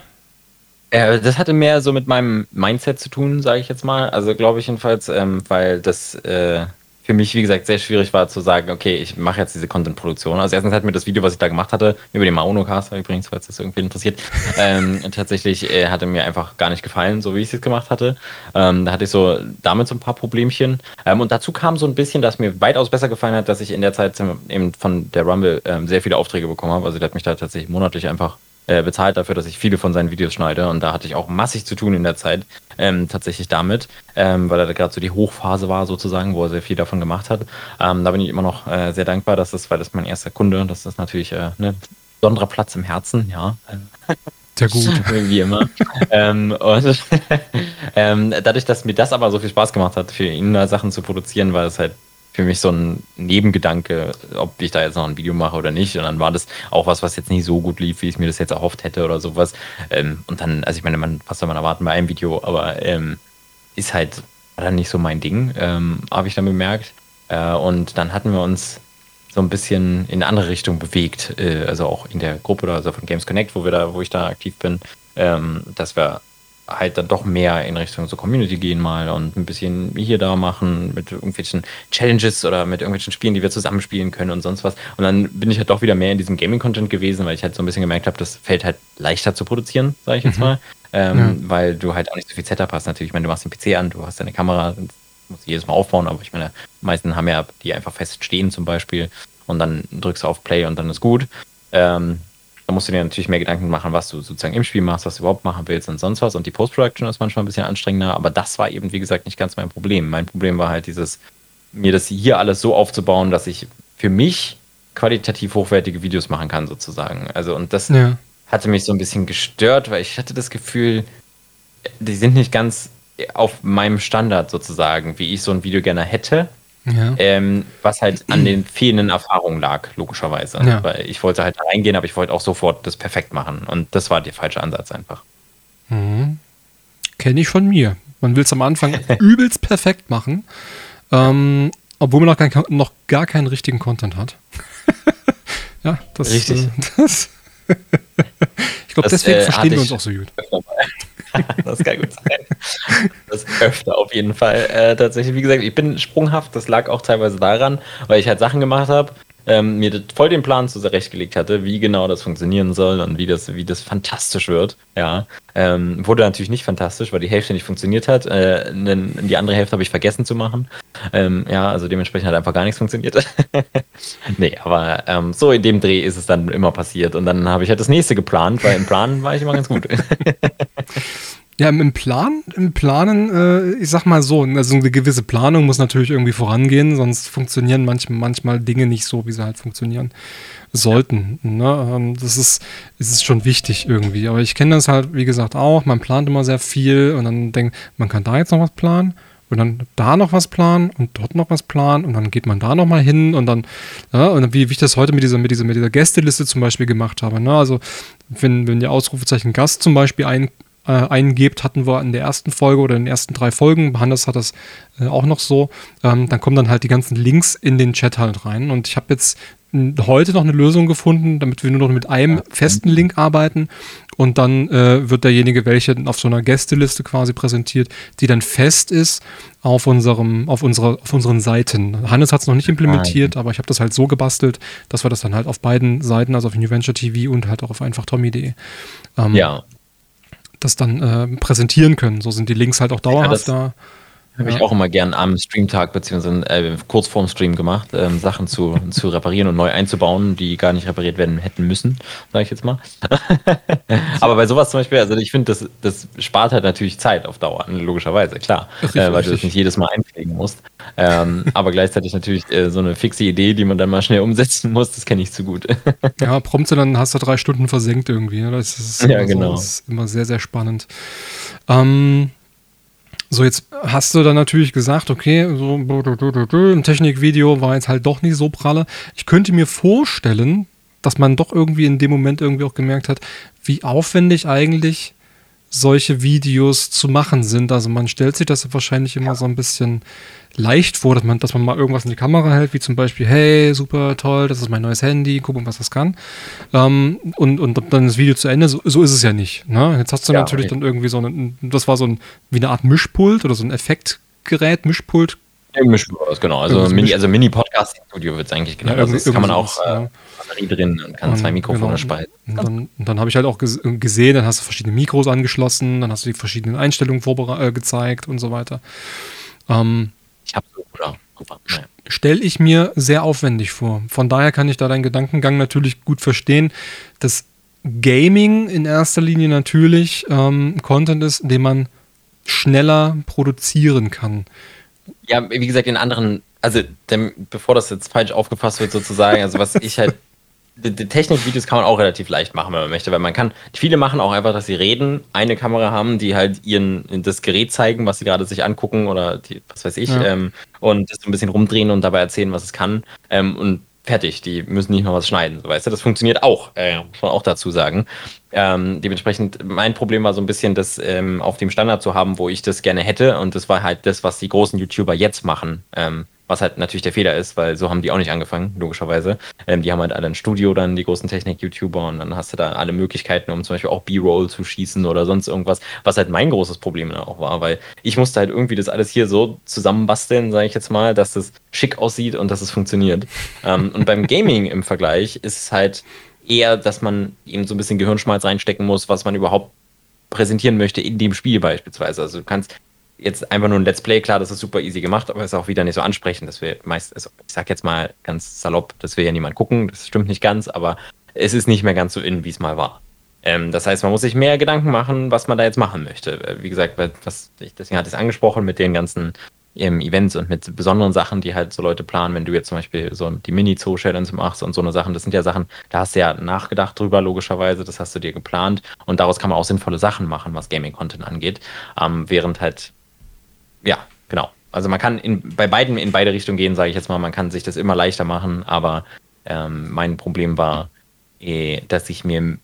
Äh, das hatte mehr so mit meinem Mindset zu tun, sage ich jetzt mal. Also glaube ich jedenfalls, ähm, weil das äh, für mich, wie gesagt, sehr schwierig war zu sagen, okay, ich mache jetzt diese Content-Produktion. Also erstens hat mir das Video, was ich da gemacht hatte, über den Maonocast übrigens, falls das irgendwie interessiert, *laughs* ähm, tatsächlich äh, hatte mir einfach gar nicht gefallen, so wie ich es jetzt gemacht hatte. Ähm, da hatte ich so damit so ein paar Problemchen. Ähm, und dazu kam so ein bisschen, dass mir weitaus besser gefallen hat, dass ich in der Zeit eben von der Rumble ähm, sehr viele Aufträge bekommen habe. Also der hat mich da tatsächlich monatlich einfach äh, bezahlt dafür, dass ich viele von seinen Videos schneide. Und da hatte ich auch massig zu tun in der Zeit, ähm, tatsächlich damit, ähm, weil da gerade so die Hochphase war, sozusagen, wo er sehr viel davon gemacht hat. Ähm, da bin ich immer noch äh, sehr dankbar, dass das, weil das mein erster Kunde, das ist natürlich äh, ne, besonderer Platz im Herzen, ja. Sehr gut. *laughs* Wie immer. ähm, und *laughs* ähm, dadurch, dass mir das aber so viel Spaß gemacht hat, für ihn da Sachen zu produzieren, war es halt für mich so ein Nebengedanke, ob ich da jetzt noch ein Video mache oder nicht. Und dann war das auch was, was jetzt nicht so gut lief, wie ich mir das jetzt erhofft hätte oder sowas. Ähm, und dann, also ich meine, man, was soll man erwarten bei einem Video, aber ähm, ist halt dann nicht so mein Ding, ähm, habe ich dann bemerkt. Äh, und dann hatten wir uns so ein bisschen in eine andere Richtung bewegt, äh, also auch in der Gruppe oder also von Games Connect, wo wir da, wo ich da aktiv bin, ähm, dass wir halt dann doch mehr in Richtung so Community gehen mal und ein bisschen hier da machen mit irgendwelchen Challenges oder mit irgendwelchen Spielen, die wir zusammenspielen können und sonst was. Und dann bin ich halt doch wieder mehr in diesem Gaming-Content gewesen, weil ich halt so ein bisschen gemerkt habe, das fällt halt leichter zu produzieren, sage ich jetzt mhm. mal. Ähm, ja. Weil du halt auch nicht so viel Setup hast. Natürlich, ich meine, du machst den PC an, du hast deine Kamera, musst du jedes Mal aufbauen, aber ich meine, die meisten haben ja die einfach fest stehen zum Beispiel und dann drückst du auf Play und dann ist gut. Ähm, da musst du dir natürlich mehr Gedanken machen, was du sozusagen im Spiel machst, was du überhaupt machen willst und sonst was. Und die Post-Production ist manchmal ein bisschen anstrengender, aber das war eben, wie gesagt, nicht ganz mein Problem. Mein Problem war halt dieses, mir das hier alles so aufzubauen, dass ich für mich qualitativ hochwertige Videos machen kann, sozusagen. Also, und das ja. hatte mich so ein bisschen gestört, weil ich hatte das Gefühl, die sind nicht ganz auf meinem Standard sozusagen, wie ich so ein Video gerne hätte. Ja. Ähm, was halt an den *clears throat* fehlenden Erfahrungen lag, logischerweise. Ja. Weil ich wollte halt reingehen, aber ich wollte auch sofort das perfekt machen. Und das war der falsche Ansatz einfach. Mhm. Kenne ich von mir. Man will es am Anfang *laughs* übelst perfekt machen, ähm, obwohl man noch, kein, noch, gar keinen richtigen Content hat. *laughs* ja, das, Richtig. *laughs* Äh, das ich glaube, deswegen äh, verstehen wir uns auch so gut. *laughs* das kann gut sein. Das öfter auf jeden Fall. Äh, tatsächlich, wie gesagt, ich bin sprunghaft. Das lag auch teilweise daran, weil ich halt Sachen gemacht habe, ähm, mir voll den Plan zurechtgelegt hatte, wie genau das funktionieren soll und wie das, wie das fantastisch wird. Ja, ähm, wurde natürlich nicht fantastisch, weil die Hälfte nicht funktioniert hat. Äh, die andere Hälfte habe ich vergessen zu machen. Ähm, ja, also dementsprechend hat einfach gar nichts funktioniert. *laughs* nee, aber ähm, so in dem Dreh ist es dann immer passiert und dann habe ich halt das nächste geplant, weil im Plan war ich immer ganz gut. *laughs* Ja, im Plan, im Planen, äh, ich sag mal so, also eine gewisse Planung muss natürlich irgendwie vorangehen, sonst funktionieren manch, manchmal Dinge nicht so, wie sie halt funktionieren sollten. Ne? Ähm, das ist, es ist schon wichtig irgendwie. Aber ich kenne das halt, wie gesagt, auch. Man plant immer sehr viel und dann denkt, man kann da jetzt noch was planen und dann da noch was planen und dort noch was planen und dann geht man da noch mal hin und dann, ja, und wie, wie ich das heute mit dieser, mit dieser, mit dieser Gästeliste zum Beispiel gemacht habe. Ne? Also wenn, wenn ihr Ausrufezeichen Gast zum Beispiel ein, äh, eingebt, hatten wir in der ersten Folge oder in den ersten drei Folgen, Hannes hat das äh, auch noch so, ähm, dann kommen dann halt die ganzen Links in den Chat halt rein. Und ich habe jetzt heute noch eine Lösung gefunden, damit wir nur noch mit einem festen Link arbeiten. Und dann äh, wird derjenige, welche auf so einer Gästeliste quasi präsentiert, die dann fest ist auf unserem, auf unserer, auf unseren Seiten. Hannes hat es noch nicht implementiert, aber ich habe das halt so gebastelt, dass wir das dann halt auf beiden Seiten, also auf New Venture TV und halt auch auf einfachtommy.de, ähm, ja das dann äh, präsentieren können. So sind die Links halt auch dauerhaft ja, da. Habe ja. ich auch immer gern am Streamtag beziehungsweise äh, kurz vorm Stream gemacht, ähm, Sachen zu, *laughs* zu reparieren und neu einzubauen, die gar nicht repariert werden hätten müssen, sage ich jetzt mal. *laughs* Aber bei sowas zum Beispiel, also ich finde, das, das spart halt natürlich Zeit auf Dauer, logischerweise, klar, äh, weil du das nicht jedes Mal einpflegen musst. Ähm, *laughs* aber gleichzeitig natürlich äh, so eine fixe Idee, die man dann mal schnell umsetzen muss, das kenne ich zu gut. ja, prompt dann hast du drei Stunden versenkt irgendwie. Ne? Das ist, ja, genau. So, das ist immer sehr, sehr spannend. Ähm, so, jetzt hast du dann natürlich gesagt, okay, so ein Technikvideo war jetzt halt doch nicht so pralle. Ich könnte mir vorstellen, dass man doch irgendwie in dem Moment irgendwie auch gemerkt hat, wie aufwendig eigentlich solche Videos zu machen sind. Also man stellt sich das wahrscheinlich immer so ein bisschen leicht vor, dass man, dass man mal irgendwas in die Kamera hält, wie zum Beispiel, hey, super toll, das ist mein neues Handy, guck mal, was das kann. Ähm, und, und dann das Video zu Ende, so, so ist es ja nicht. Ne? Jetzt hast du ja, natürlich okay. dann irgendwie so ein, das war so ein, wie eine Art Mischpult oder so ein Effektgerät, Mischpult. Ja, Mischpult, genau. Also Mini, also Mini-Podcast-Studio wird es eigentlich genannt. Ja, also das kann man auch äh, Batterie drin und kann und, zwei Mikrofone genau. spalten. Und dann, dann habe ich halt auch gesehen, dann hast du verschiedene Mikros angeschlossen, dann hast du die verschiedenen Einstellungen äh, gezeigt und so weiter. Ähm, ich habe so, oder? Stelle ich mir sehr aufwendig vor. Von daher kann ich da deinen Gedankengang natürlich gut verstehen, dass Gaming in erster Linie natürlich ähm, Content ist, den man schneller produzieren kann. Ja, wie gesagt, in anderen, also dem, bevor das jetzt falsch aufgefasst wird sozusagen, also was ich halt *laughs* die, die Technikvideos kann man auch relativ leicht machen, wenn man möchte, weil man kann, viele machen auch einfach, dass sie reden, eine Kamera haben, die halt ihren, das Gerät zeigen, was sie gerade sich angucken oder die, was weiß ich, ja. ähm, und das so ein bisschen rumdrehen und dabei erzählen, was es kann. Ähm, und fertig, die müssen nicht noch was schneiden, so weißt du, das funktioniert auch, äh, muss man auch dazu sagen. Ähm, dementsprechend, mein Problem war so ein bisschen, das ähm, auf dem Standard zu haben, wo ich das gerne hätte und das war halt das, was die großen YouTuber jetzt machen. Ähm, was halt natürlich der Fehler ist, weil so haben die auch nicht angefangen, logischerweise. Ähm, die haben halt alle ein Studio, dann die großen Technik-YouTuber und dann hast du da alle Möglichkeiten, um zum Beispiel auch B-Roll zu schießen oder sonst irgendwas, was halt mein großes Problem dann auch war, weil ich musste halt irgendwie das alles hier so zusammenbasteln, sage ich jetzt mal, dass das schick aussieht und dass es funktioniert. ähm, und beim *laughs* Gaming im Vergleich ist es halt eher, dass man eben so ein bisschen Gehirnschmalz reinstecken muss, was man überhaupt präsentieren möchte in dem Spiel beispielsweise. Also du kannst jetzt einfach nur ein Let's Play, klar, das ist super easy gemacht, aber ist auch wieder nicht so ansprechend, dass wir meist, also ich sag jetzt mal ganz salopp, dass wir ja niemand gucken, das stimmt nicht ganz, aber es ist nicht mehr ganz so in, wie es mal war. Ähm, das heißt, man muss sich mehr Gedanken machen, was man da jetzt machen möchte. Äh, wie gesagt, was, deswegen hatte ich es angesprochen mit den ganzen ähm, Events und mit besonderen Sachen, die halt so Leute planen, wenn du jetzt zum Beispiel so die Mini-Zoo-Challenge machst und so eine Sachen, das sind ja Sachen, da hast du ja nachgedacht drüber, logischerweise, das hast du dir geplant und daraus kann man auch sinnvolle Sachen machen, was Gaming-Content angeht, ähm, während halt ja, genau. Also man kann in, bei beiden in beide Richtungen gehen, sage ich jetzt mal. Man kann sich das immer leichter machen, aber ähm, mein Problem war, eh, dass ich mir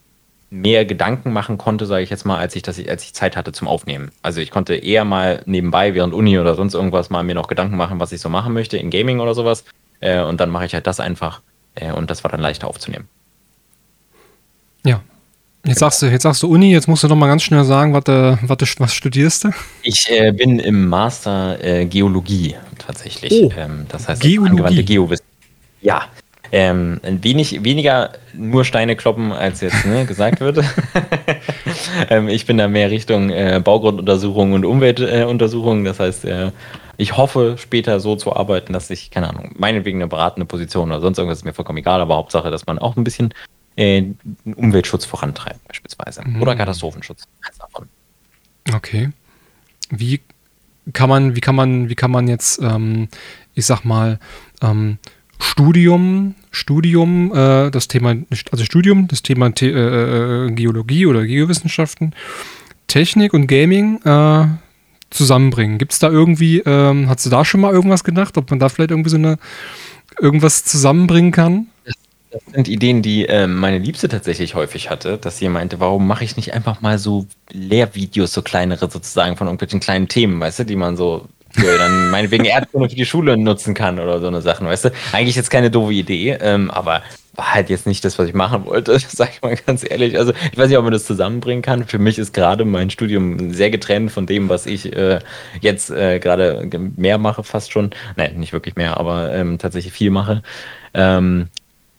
mehr Gedanken machen konnte, sage ich jetzt mal, als ich, dass ich, als ich Zeit hatte zum Aufnehmen. Also ich konnte eher mal nebenbei während Uni oder sonst irgendwas mal mir noch Gedanken machen, was ich so machen möchte in Gaming oder sowas. Äh, und dann mache ich halt das einfach. Äh, und das war dann leichter aufzunehmen. Ja, Jetzt sagst du, jetzt sagst du Uni, jetzt musst du noch mal ganz schnell sagen, was, äh, was, was studierst du? Ich äh, bin im Master äh, Geologie tatsächlich. Oh, ähm, das heißt Geologie. angewandte Geowissenschaft. Ja. Ähm, ein wenig weniger nur Steine kloppen, als jetzt ne, gesagt wird. *laughs* ähm, ich bin da mehr Richtung äh, Baugrunduntersuchung und Umweltuntersuchung. das heißt, äh, ich hoffe später so zu arbeiten, dass ich, keine Ahnung, meinetwegen eine beratende Position oder sonst irgendwas ist mir vollkommen egal, aber Hauptsache, dass man auch ein bisschen äh, Umweltschutz vorantreiben, beispielsweise. Mhm. Oder Katastrophenschutz. Okay. Wie kann man, wie kann man, wie kann man jetzt, ähm, ich sag mal, ähm, Studium, Studium, äh, das Thema, also Studium, das Thema The äh, äh, Geologie oder Geowissenschaften, Technik und Gaming äh, zusammenbringen. Gibt es da irgendwie, ähm, hast du da schon mal irgendwas gedacht, ob man da vielleicht irgendwie so eine irgendwas zusammenbringen kann? Das sind Ideen, die äh, meine Liebste tatsächlich häufig hatte, dass sie meinte, warum mache ich nicht einfach mal so Lehrvideos, so kleinere sozusagen von irgendwelchen kleinen Themen, weißt du, die man so für dann *laughs* meinetwegen Erdkunde für die Schule nutzen kann oder so eine Sachen, weißt du. Eigentlich jetzt keine doofe Idee, ähm, aber war halt jetzt nicht das, was ich machen wollte, *laughs* sag ich mal ganz ehrlich. Also ich weiß nicht, ob man das zusammenbringen kann. Für mich ist gerade mein Studium sehr getrennt von dem, was ich äh, jetzt äh, gerade mehr mache, fast schon. Nein, nicht wirklich mehr, aber ähm, tatsächlich viel mache. Ähm,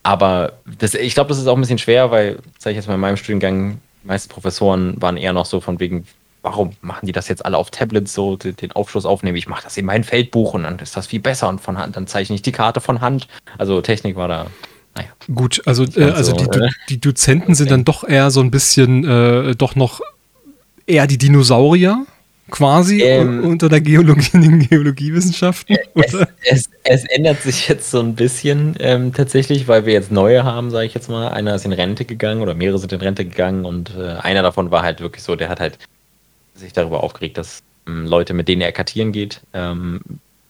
aber das, ich glaube, das ist auch ein bisschen schwer, weil, sage ich jetzt mal, in meinem Studiengang, die meisten Professoren waren eher noch so von wegen, warum machen die das jetzt alle auf Tablets so, den Aufschluss aufnehmen? Ich mache das in mein Feldbuch und dann ist das viel besser und von Hand, dann zeichne ich die Karte von Hand. Also Technik war da. Naja. Gut, also, äh, also so, die, die Dozenten sind dann doch eher so ein bisschen, äh, doch noch eher die Dinosaurier quasi ähm, unter der Geologie, den Geologiewissenschaften? Es, es, es, ändert sich jetzt so ein bisschen ähm, tatsächlich, weil wir jetzt neue haben, sage ich jetzt mal. Einer ist in Rente gegangen oder mehrere sind in Rente gegangen und äh, einer davon war halt wirklich so, der hat halt sich darüber aufgeregt, dass ähm, Leute, mit denen er kartieren geht, ähm,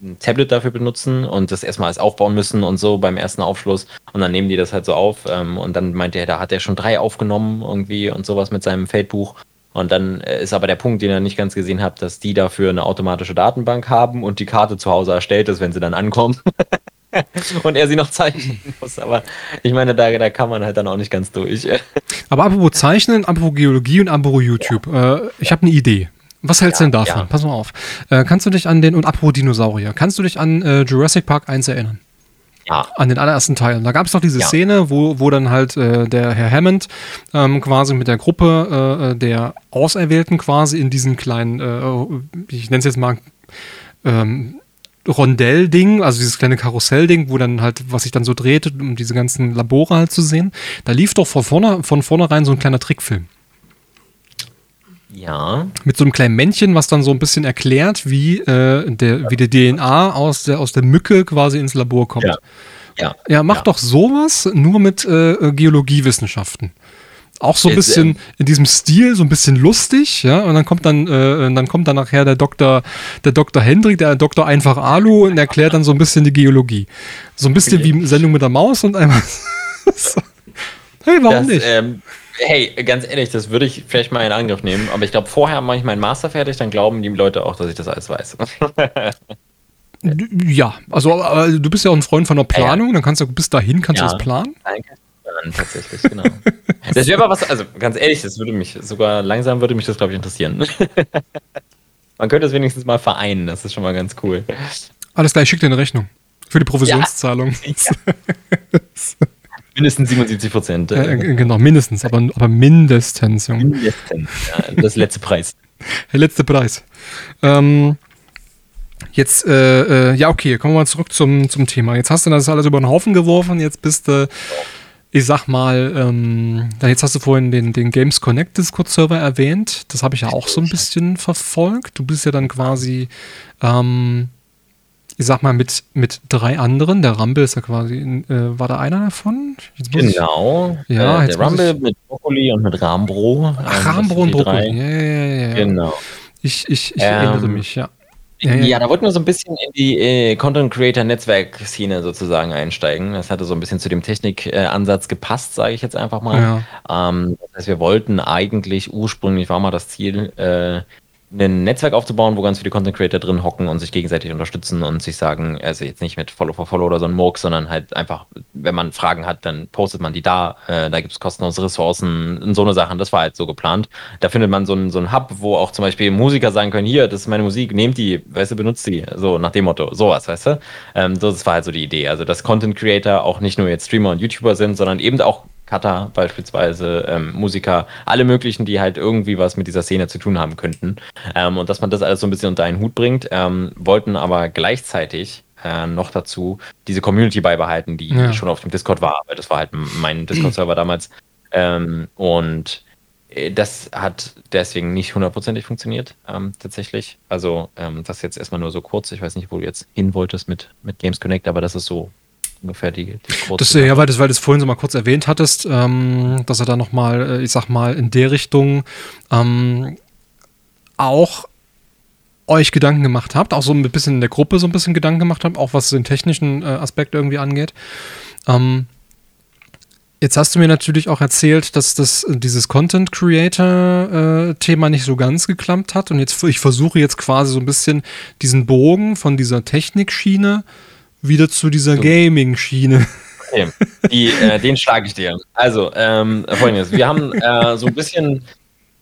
ein Tablet dafür benutzen und das erstmal als aufbauen müssen und so beim ersten Aufschluss und dann nehmen die das halt so auf ähm, und dann meinte er, da hat er schon drei aufgenommen irgendwie und sowas mit seinem Feldbuch Und dann äh, ist aber der Punkt, den ihr nicht ganz gesehen habt, dass die dafür eine automatische Datenbank haben und die Karte zu Hause erstellt ist, wenn sie dann ankommen. *laughs* und er sie noch zeichnen *laughs* muss. Aber ich meine, da, da kann man halt dann auch nicht ganz durch. *laughs* Aber apropos Zeichnen, apropos Geologie und apropos YouTube. Äh, ich habe eine Idee. Was hältst du ja, denn davon? Ja. Pass mal auf. Äh, kannst du dich an den, und apropos Dinosaurier, kannst du dich an äh, Jurassic Park 1 erinnern? Ja. An den allerersten Teilen. Da gab es doch diese ja. Szene, wo, wo dann halt äh, der Herr Hammond ähm, quasi mit der Gruppe äh, äh der Auserwählten quasi in diesen kleinen, äh, ich nenne es jetzt mal, ähm, Rondell-Ding, also dieses kleine Karussell-Ding, wo dann halt, was sich dann so drehte, um diese ganzen Labore halt zu sehen. Da lief doch von, vorne, von vornherein so ein kleiner Trickfilm. Ja. Mit so einem kleinen Männchen, was dann so ein bisschen erklärt, wie, äh, der, wie die DNA aus der, aus der Mücke quasi ins Labor kommt. Ja, ja, ja mach ja. doch sowas nur mit äh, Geologiewissenschaften. Auch so ein bisschen ähm, in diesem Stil, so ein bisschen lustig, ja. Und dann kommt dann, äh, dann kommt dann nachher der Doktor, der Doktor Hendrik, der Doktor einfach Alu und erklärt dann so ein bisschen die Geologie. So ein bisschen wie Sendung mit der Maus und einmal. *laughs* hey, warum das, nicht? Ähm, hey, ganz ehrlich, das würde ich vielleicht mal in Angriff nehmen, aber ich glaube, vorher mache ich meinen Master fertig, dann glauben die Leute auch, dass ich das alles weiß. *laughs* ja, also du bist ja auch ein Freund von der Planung, ja, dann kannst du bis dahin kannst ja, du das planen. Danke. Tatsächlich, genau. das wäre aber was, also ganz ehrlich, das würde mich sogar langsam würde mich das, glaube ich, interessieren. *laughs* Man könnte es wenigstens mal vereinen, das ist schon mal ganz cool. Alles klar, ich schicke dir eine Rechnung. Für die Provisionszahlung. Ja. *laughs* Mindestens 77 Prozent. Äh, genau, mindestens, aber, aber mindestens. Junge. Mindestens, ja, das letzte Preis. *laughs* Der letzte Preis. Ähm, jetzt, äh, äh, ja, okay, kommen wir mal zurück zum, zum Thema. Jetzt hast du das alles über den Haufen geworfen, jetzt bist du, ich sag mal, ähm, jetzt hast du vorhin den, den Games Connect Discord-Server erwähnt. Das habe ich ja auch so ein bisschen verfolgt. Du bist ja dann quasi, ähm, ich sag mal, mit, mit drei anderen. Der Rumble ist ja quasi, äh, war da einer davon? Genau. Ich, ja, äh, der Rumble ich, mit Brokkoli und mit Rambro. Ach, Rambro und Brokkoli. Ja, ja, ja, Genau. Ich, ich, ich ähm, erinnere mich, ja. Ja, ja. ja, da wollten wir so ein bisschen in die äh, Content Creator Netzwerk Szene sozusagen einsteigen. Das hatte so ein bisschen zu dem Technikansatz äh, gepasst, sage ich jetzt einfach mal. Ja. Ähm, das heißt, wir wollten eigentlich ursprünglich war mal das Ziel, äh, ein Netzwerk aufzubauen, wo ganz viele Content Creator drin hocken und sich gegenseitig unterstützen und sich sagen, also jetzt nicht mit Follow for Follow oder so ein Murk, sondern halt einfach, wenn man Fragen hat, dann postet man die da. Äh, da gibt es kostenlose Ressourcen und so eine Sachen. Das war halt so geplant. Da findet man so einen so Hub, wo auch zum Beispiel Musiker sagen können, hier, das ist meine Musik, nehmt die, weißt du, benutzt die. So nach dem Motto, sowas, weißt du. Ähm, das war halt so die Idee. Also, dass Content Creator auch nicht nur jetzt Streamer und YouTuber sind, sondern eben auch Cutter beispielsweise, ähm, Musiker, alle möglichen, die halt irgendwie was mit dieser Szene zu tun haben könnten. Ähm, und dass man das alles so ein bisschen unter einen Hut bringt, ähm, wollten aber gleichzeitig äh, noch dazu diese Community beibehalten, die ja. schon auf dem Discord war, weil das war halt mein *clears throat* Discord-Server damals. Ähm, und äh, das hat deswegen nicht hundertprozentig funktioniert, ähm, tatsächlich. Also, ähm, das jetzt erstmal nur so kurz. Ich weiß nicht, wo du jetzt hin wolltest mit, mit Games Connect, aber das ist so ungefähr die, die kurze. Das, ja, weil, das, weil du es vorhin so mal kurz erwähnt hattest, ähm, dass er da nochmal, äh, ich sag mal, in der Richtung ähm, auch euch Gedanken gemacht habt, auch so ein bisschen in der Gruppe so ein bisschen Gedanken gemacht habt, auch was den technischen äh, Aspekt irgendwie angeht. Ähm, jetzt hast du mir natürlich auch erzählt, dass das dieses Content Creator äh, Thema nicht so ganz geklappt hat und jetzt ich versuche jetzt quasi so ein bisschen diesen Bogen von dieser Technikschiene äh, wieder zu dieser so. Gaming-Schiene. Okay. Die, äh, den schlage ich dir. Also, ähm, folgendes. Wir haben äh, so ein bisschen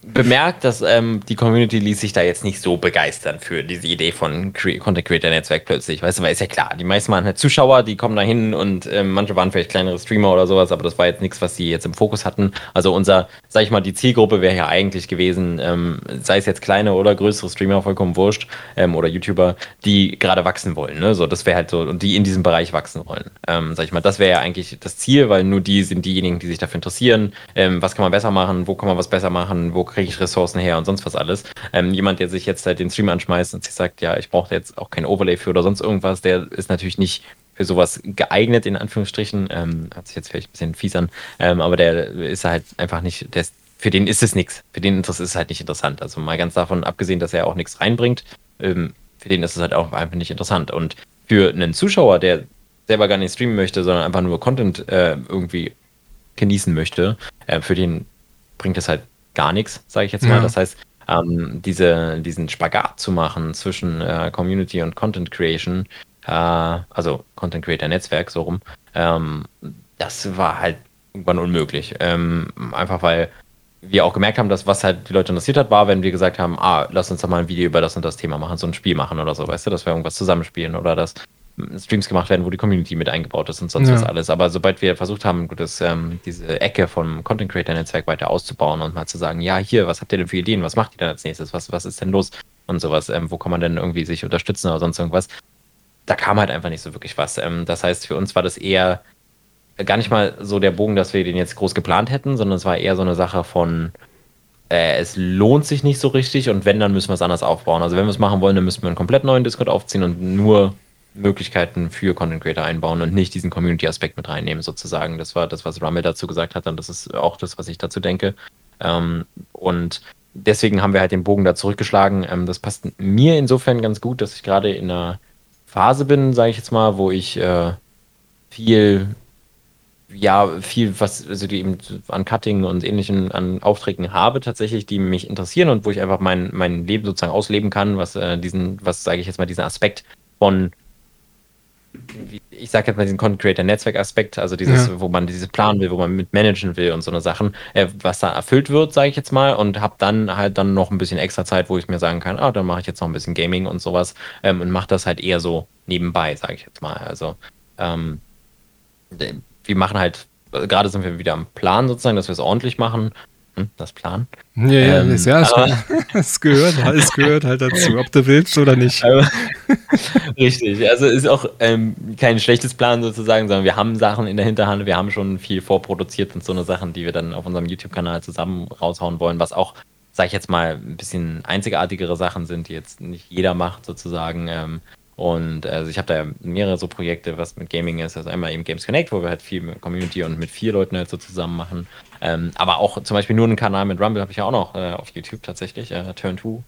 bemerkt, dass ähm, die Community ließ sich da jetzt nicht so begeistern für diese Idee von Cre Content Creator Netzwerk plötzlich. Weißt du, weil ist ja klar, die meisten waren halt Zuschauer, die kommen da hin und ähm, manche waren vielleicht kleinere Streamer oder sowas, aber das war jetzt nichts, was sie jetzt im Fokus hatten. Also unser, sag ich mal, die Zielgruppe wäre ja eigentlich gewesen, ähm, sei es jetzt kleine oder größere Streamer, vollkommen wurscht, ähm, oder YouTuber, die gerade wachsen wollen. Ne? So, das wäre halt so, und die in diesem Bereich wachsen wollen. Ähm, sag ich mal, das wäre ja eigentlich das Ziel, weil nur die sind diejenigen, die sich dafür interessieren. Ähm, was kann man besser machen? Wo kann man was besser machen? Wo kriege ich Ressourcen her und sonst was alles. Ähm, jemand, der sich jetzt halt den Stream anschmeißt und sich sagt, ja, ich brauche jetzt auch kein Overlay für oder sonst irgendwas, der ist natürlich nicht für sowas geeignet, in Anführungsstrichen. Ähm, hat sich jetzt vielleicht ein bisschen fies an, ähm, aber der ist halt einfach nicht, der ist, für den ist es nichts. Für den ist es halt nicht interessant. Also mal ganz davon abgesehen, dass er auch nichts reinbringt, ähm, für den ist es halt auch einfach nicht interessant. Und für einen Zuschauer, der selber gar nicht streamen möchte, sondern einfach nur Content äh, irgendwie genießen möchte, äh, für den bringt es halt gar nichts, sage ich jetzt mal. Ja. Das heißt, ähm, diese, diesen Spagat zu machen zwischen äh, Community und Content Creation, äh, also Content Creator Netzwerk, so rum, ähm, das war halt irgendwann unmöglich. Ähm, einfach weil wir auch gemerkt haben, dass was halt die Leute interessiert hat, war, wenn wir gesagt haben, ah, lass uns doch mal ein Video über das und das Thema machen, so ein Spiel machen oder so, weißt du, dass wir irgendwas zusammenspielen oder dass Streams gemacht werden, wo die Community mit eingebaut ist und sonst ja. was alles. Aber sobald wir versucht haben, das, ähm, diese Ecke vom Content Creator Netzwerk weiter auszubauen und mal zu sagen, ja, hier, was habt ihr denn für Ideen? Was macht ihr denn als nächstes? Was, was ist denn los? Und sowas, ähm, wo kann man denn irgendwie sich unterstützen oder sonst irgendwas? Da kam halt einfach nicht so wirklich was. Ähm, das heißt, für uns war das eher gar nicht mal so der Bogen, dass wir den jetzt groß geplant hätten, sondern es war eher so eine Sache von, äh, es lohnt sich nicht so richtig und wenn, dann müssen wir es anders aufbauen. Also wenn wir es machen wollen, dann müssen wir einen komplett neuen Discord aufziehen und nur Möglichkeiten für Content Creator einbauen und nicht diesen Community-Aspekt mit reinnehmen, sozusagen. Das war das, was Rummel dazu gesagt hat und das ist auch das, was ich dazu denke. Ähm, und deswegen haben wir halt den Bogen da zurückgeschlagen. Ähm, das passt mir insofern ganz gut, dass ich gerade in einer Phase bin, sage ich jetzt mal, wo ich äh, viel, ja, viel, was, also die eben an Cutting und ähnlichen an Aufträgen habe, tatsächlich, die mich interessieren und wo ich einfach mein, mein Leben sozusagen ausleben kann, was äh, diesen, was sage ich jetzt mal, diesen Aspekt von ich sage jetzt mal diesen Content Creator Netzwerk Aspekt, also dieses, ja. wo man dieses planen will, wo man mit managen will und so eine Sachen, äh, was da erfüllt wird, sage ich jetzt mal, und habe dann halt dann noch ein bisschen extra Zeit, wo ich mir sagen kann, ah, dann mache ich jetzt noch ein bisschen Gaming und sowas ähm, und mache das halt eher so nebenbei, sage ich jetzt mal. Also ähm, wir machen halt, gerade sind wir wieder am Plan sozusagen, dass wir es ordentlich machen das Plan. Ja, ja, ähm, ja *laughs* es, gehört, es gehört halt dazu, ob du willst oder nicht. *laughs* richtig, also ist auch ähm, kein schlechtes Plan sozusagen, sondern wir haben Sachen in der Hinterhand, wir haben schon viel vorproduziert und so eine Sachen, die wir dann auf unserem YouTube-Kanal zusammen raushauen wollen, was auch, sag ich jetzt mal, ein bisschen einzigartigere Sachen sind, die jetzt nicht jeder macht sozusagen. Ähm, und also ich habe da mehrere so Projekte, was mit Gaming ist. Also einmal eben Games Connect, wo wir halt viel mit Community und mit vier Leuten halt so zusammen machen. Ähm, aber auch zum Beispiel nur einen Kanal mit Rumble habe ich ja auch noch äh, auf YouTube tatsächlich, äh, Turn 2. Ähm,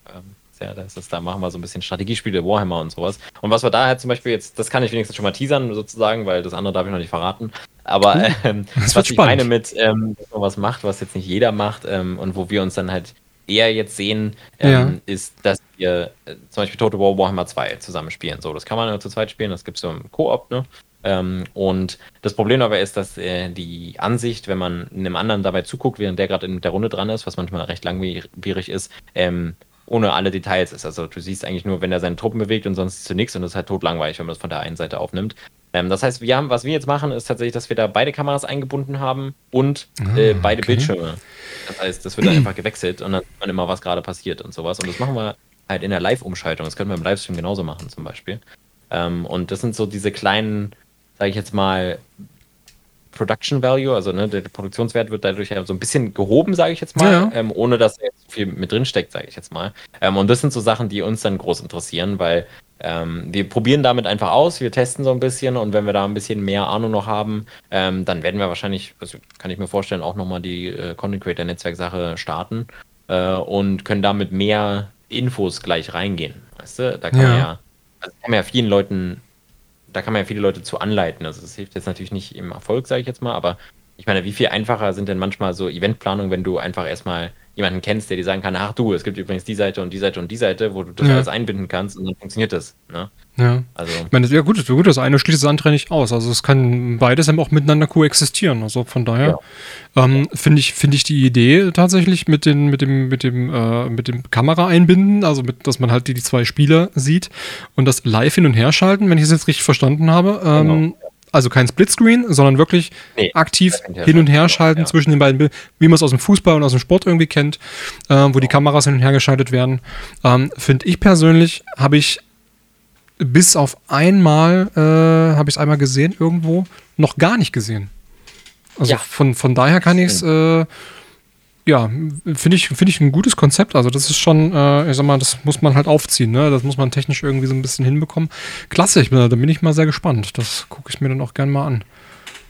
ja, das ist, da machen wir so ein bisschen Strategiespiele, Warhammer und sowas. Und was wir da halt zum Beispiel jetzt, das kann ich wenigstens schon mal teasern sozusagen, weil das andere darf ich noch nicht verraten. Aber ähm, *laughs* was ich spannend. meine mit, ähm, dass man was macht, was jetzt nicht jeder macht ähm, und wo wir uns dann halt eher jetzt sehen, ähm, ja. ist, dass wir äh, zum Beispiel Total War Warhammer 2 zusammen spielen. So, das kann man ja zu zweit spielen, das gibt es so im Koop, ne? Ähm, und das Problem dabei ist, dass äh, die Ansicht, wenn man einem anderen dabei zuguckt, während der gerade in der Runde dran ist, was manchmal recht langwierig ist, ähm, ohne alle Details ist. Also du siehst eigentlich nur, wenn er seine Truppen bewegt und sonst siehst du nichts und das ist halt totlangweilig, wenn man das von der einen Seite aufnimmt. Ähm, das heißt, wir haben, was wir jetzt machen, ist tatsächlich, dass wir da beide Kameras eingebunden haben und ah, äh, beide okay. Bildschirme. Das heißt, das wird *clears throat* dann einfach gewechselt und dann sieht man immer, was gerade passiert und sowas. Und das machen wir halt in der Live-Umschaltung. Das können wir im Livestream genauso machen, zum Beispiel. Ähm, und das sind so diese kleinen, sage ich jetzt mal, Production Value, also ne, der Produktionswert wird dadurch ja so ein bisschen gehoben, sage ich jetzt mal, ja. ähm, ohne dass er jetzt viel mit drin steckt, sage ich jetzt mal. Ähm, und das sind so Sachen, die uns dann groß interessieren, weil ähm, wir probieren damit einfach aus, wir testen so ein bisschen und wenn wir da ein bisschen mehr Ahnung noch haben, ähm, dann werden wir wahrscheinlich, also kann ich mir vorstellen, auch nochmal die äh, Content Creator Netzwerk-Sache starten äh, und können damit mehr Infos gleich reingehen. Weißt du, da kann ja. ja, also kann man ja vielen Leuten, da kann man ja viele Leute zu anleiten. Also das hilft jetzt natürlich nicht im Erfolg, sage ich jetzt mal, aber ich meine, wie viel einfacher sind denn manchmal so Eventplanungen, wenn du einfach erstmal jemanden kennst, der dir sagen kann, ach du, es gibt übrigens die Seite und die Seite und die Seite, wo du das ja. alles einbinden kannst und dann funktioniert das. Ne? Ja. Also. Ich meine, ja gut, gut, das eine schließt das andere nicht aus. Also es kann beides eben auch miteinander koexistieren. Also von daher ja. ähm, finde ich, finde ich die Idee tatsächlich mit, den, mit dem, mit dem, äh, mit dem Kamera einbinden, also mit, dass man halt die, die zwei Spieler sieht und das live hin und her schalten, wenn ich es jetzt richtig verstanden habe. Ähm, genau. Also kein Splitscreen, sondern wirklich nee, aktiv hin und her schalten ja. zwischen den beiden Bildern, wie man es aus dem Fußball und aus dem Sport irgendwie kennt, äh, wo die Kameras hin und her geschaltet werden. Ähm, Finde ich persönlich, habe ich bis auf einmal, äh, habe ich es einmal gesehen irgendwo, noch gar nicht gesehen. Also ja. von, von daher kann ich es äh, ja, finde ich, find ich ein gutes Konzept. Also, das ist schon, äh, ich sag mal, das muss man halt aufziehen, ne? Das muss man technisch irgendwie so ein bisschen hinbekommen. Klasse, ich bin, da bin ich mal sehr gespannt. Das gucke ich mir dann auch gerne mal an.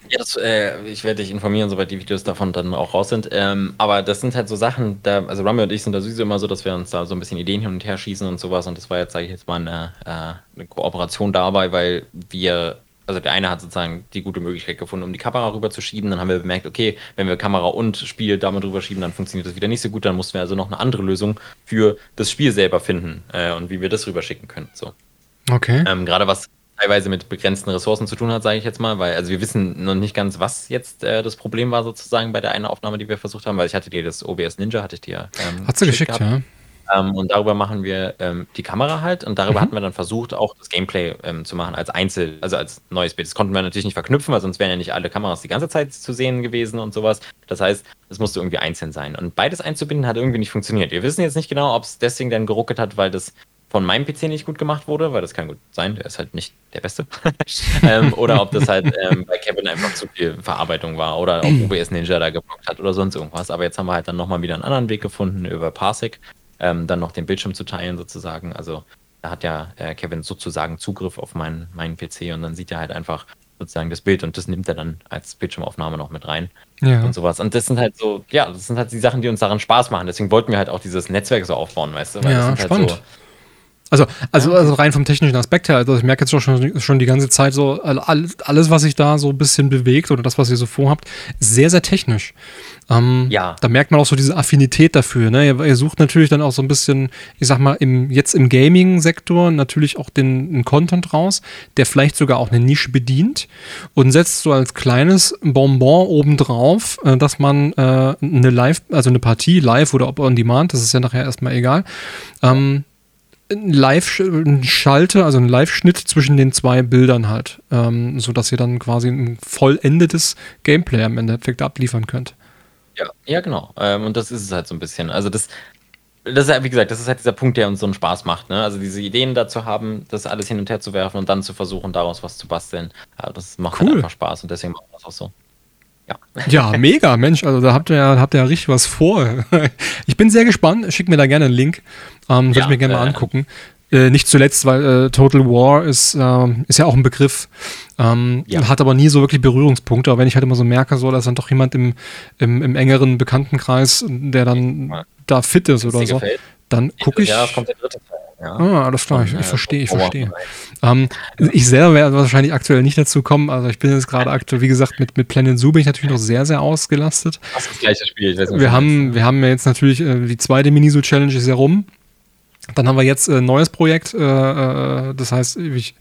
Ja, das, äh, ich werde dich informieren, sobald die Videos davon dann auch raus sind. Ähm, aber das sind halt so Sachen, da, also Rami und ich sind da sowieso immer so, dass wir uns da so ein bisschen Ideen hin und her schießen und sowas. Und das war jetzt, sage ich jetzt mal, eine, äh, eine Kooperation dabei, weil wir also der eine hat sozusagen die gute Möglichkeit gefunden, um die Kamera rüber zu schieben. Dann haben wir bemerkt, okay, wenn wir Kamera und Spiel damit rüber schieben, dann funktioniert das wieder nicht so gut. Dann mussten wir also noch eine andere Lösung für das Spiel selber finden äh, und wie wir das rüberschicken können. So. Okay. Ähm, Gerade was teilweise mit begrenzten Ressourcen zu tun hat, sage ich jetzt mal, weil also wir wissen noch nicht ganz, was jetzt äh, das Problem war sozusagen bei der einen Aufnahme, die wir versucht haben, weil ich hatte dir das OBS Ninja, hatte ich dir. Ähm, hat sie geschickt, geschickt ja. Ähm, und darüber machen wir ähm, die Kamera halt und darüber mhm. hatten wir dann versucht, auch das Gameplay ähm, zu machen als Einzel, also als neues Bild. Das konnten wir natürlich nicht verknüpfen, weil sonst wären ja nicht alle Kameras die ganze Zeit zu sehen gewesen und sowas. Das heißt, es musste irgendwie einzeln sein. Und beides einzubinden hat irgendwie nicht funktioniert. Wir wissen jetzt nicht genau, ob es deswegen dann geruckelt hat, weil das von meinem PC nicht gut gemacht wurde, weil das kann gut sein, der ist halt nicht der Beste. *laughs* ähm, oder ob das halt ähm, bei Kevin einfach zu viel Verarbeitung war oder ob *clears throat* OBS Ninja da geblockt hat oder sonst irgendwas. Aber jetzt haben wir halt dann nochmal wieder einen anderen Weg gefunden über Parsec ähm, dann noch den Bildschirm zu teilen sozusagen. Also da hat ja äh, Kevin sozusagen Zugriff auf meinen, meinen PC und dann sieht er halt einfach sozusagen das Bild und das nimmt er dann als Bildschirmaufnahme noch mit rein ja. und sowas. Und das sind halt so, ja, das sind halt die Sachen, die uns daran Spaß machen. Deswegen wollten wir halt auch dieses Netzwerk so aufbauen, weißt du? Weil ja, das sind spannend. Halt so, also, also, also rein vom technischen Aspekt her, also ich merke jetzt schon, schon die ganze Zeit so, alles, was sich da so ein bisschen bewegt oder das, was ihr so vorhabt, sehr, sehr technisch. Ähm, ja. Da merkt man auch so diese Affinität dafür. Ne? Ihr, ihr, sucht natürlich dann auch so ein bisschen, ich sag mal, im, jetzt im Gaming-Sektor natürlich auch den, den, Content raus, der vielleicht sogar auch eine Nische bedient und setzt so als kleines Bonbon obendrauf, äh, dass man äh, eine Live, also eine Partie live oder ob on demand, das ist ja nachher erstmal egal, ähm, Live-Schalte, also ein Live-Schnitt zwischen den zwei Bildern halt, ähm, sodass ihr dann quasi ein vollendetes Gameplay am Endeffekt abliefern könnt. Ja, ja genau. Ähm, und das ist es halt so ein bisschen. Also das, das ist ja, wie gesagt, das ist halt dieser Punkt, der uns so einen Spaß macht. Ne? Also diese Ideen dazu haben, das alles hin und her zu werfen und dann zu versuchen, daraus was zu basteln. Ja, das macht halt cool. halt einfach Spaß und deswegen machen wir das auch so. Ja. ja, mega, Mensch. Also da habt ihr ja, habt ihr ja richtig was vor. *laughs* Ich bin sehr gespannt. Schickt mir da gerne einen Link. Ähm, Würde ja, ich mir gerne äh, mal angucken. Äh, nicht zuletzt, weil äh, Total War ist, äh, ist ja auch ein Begriff, ähm, ja. hat aber nie so wirklich Berührungspunkte. Aber wenn ich halt immer so merke, so, dass dann doch jemand im, im, im engeren Bekanntenkreis, der dann da fit ist oder so, dann gucke ich. Ja, es kommt der dritte Teil. Ja. Ah, alles klar, ich, ich verstehe, ich verstehe. Ähm, ich selber werde wahrscheinlich aktuell nicht dazu kommen. Also ich bin jetzt gerade aktuell, wie gesagt, mit, mit Planet Zoo bin ich natürlich noch sehr, sehr ausgelastet. Das ist das gleiche Spiel. Ich weiß nicht, wir, haben, wir haben ja jetzt natürlich, äh, die zweite Miniso-Challenge ist ja rum. Dann haben wir jetzt ein neues Projekt, äh, äh, das heißt, ich,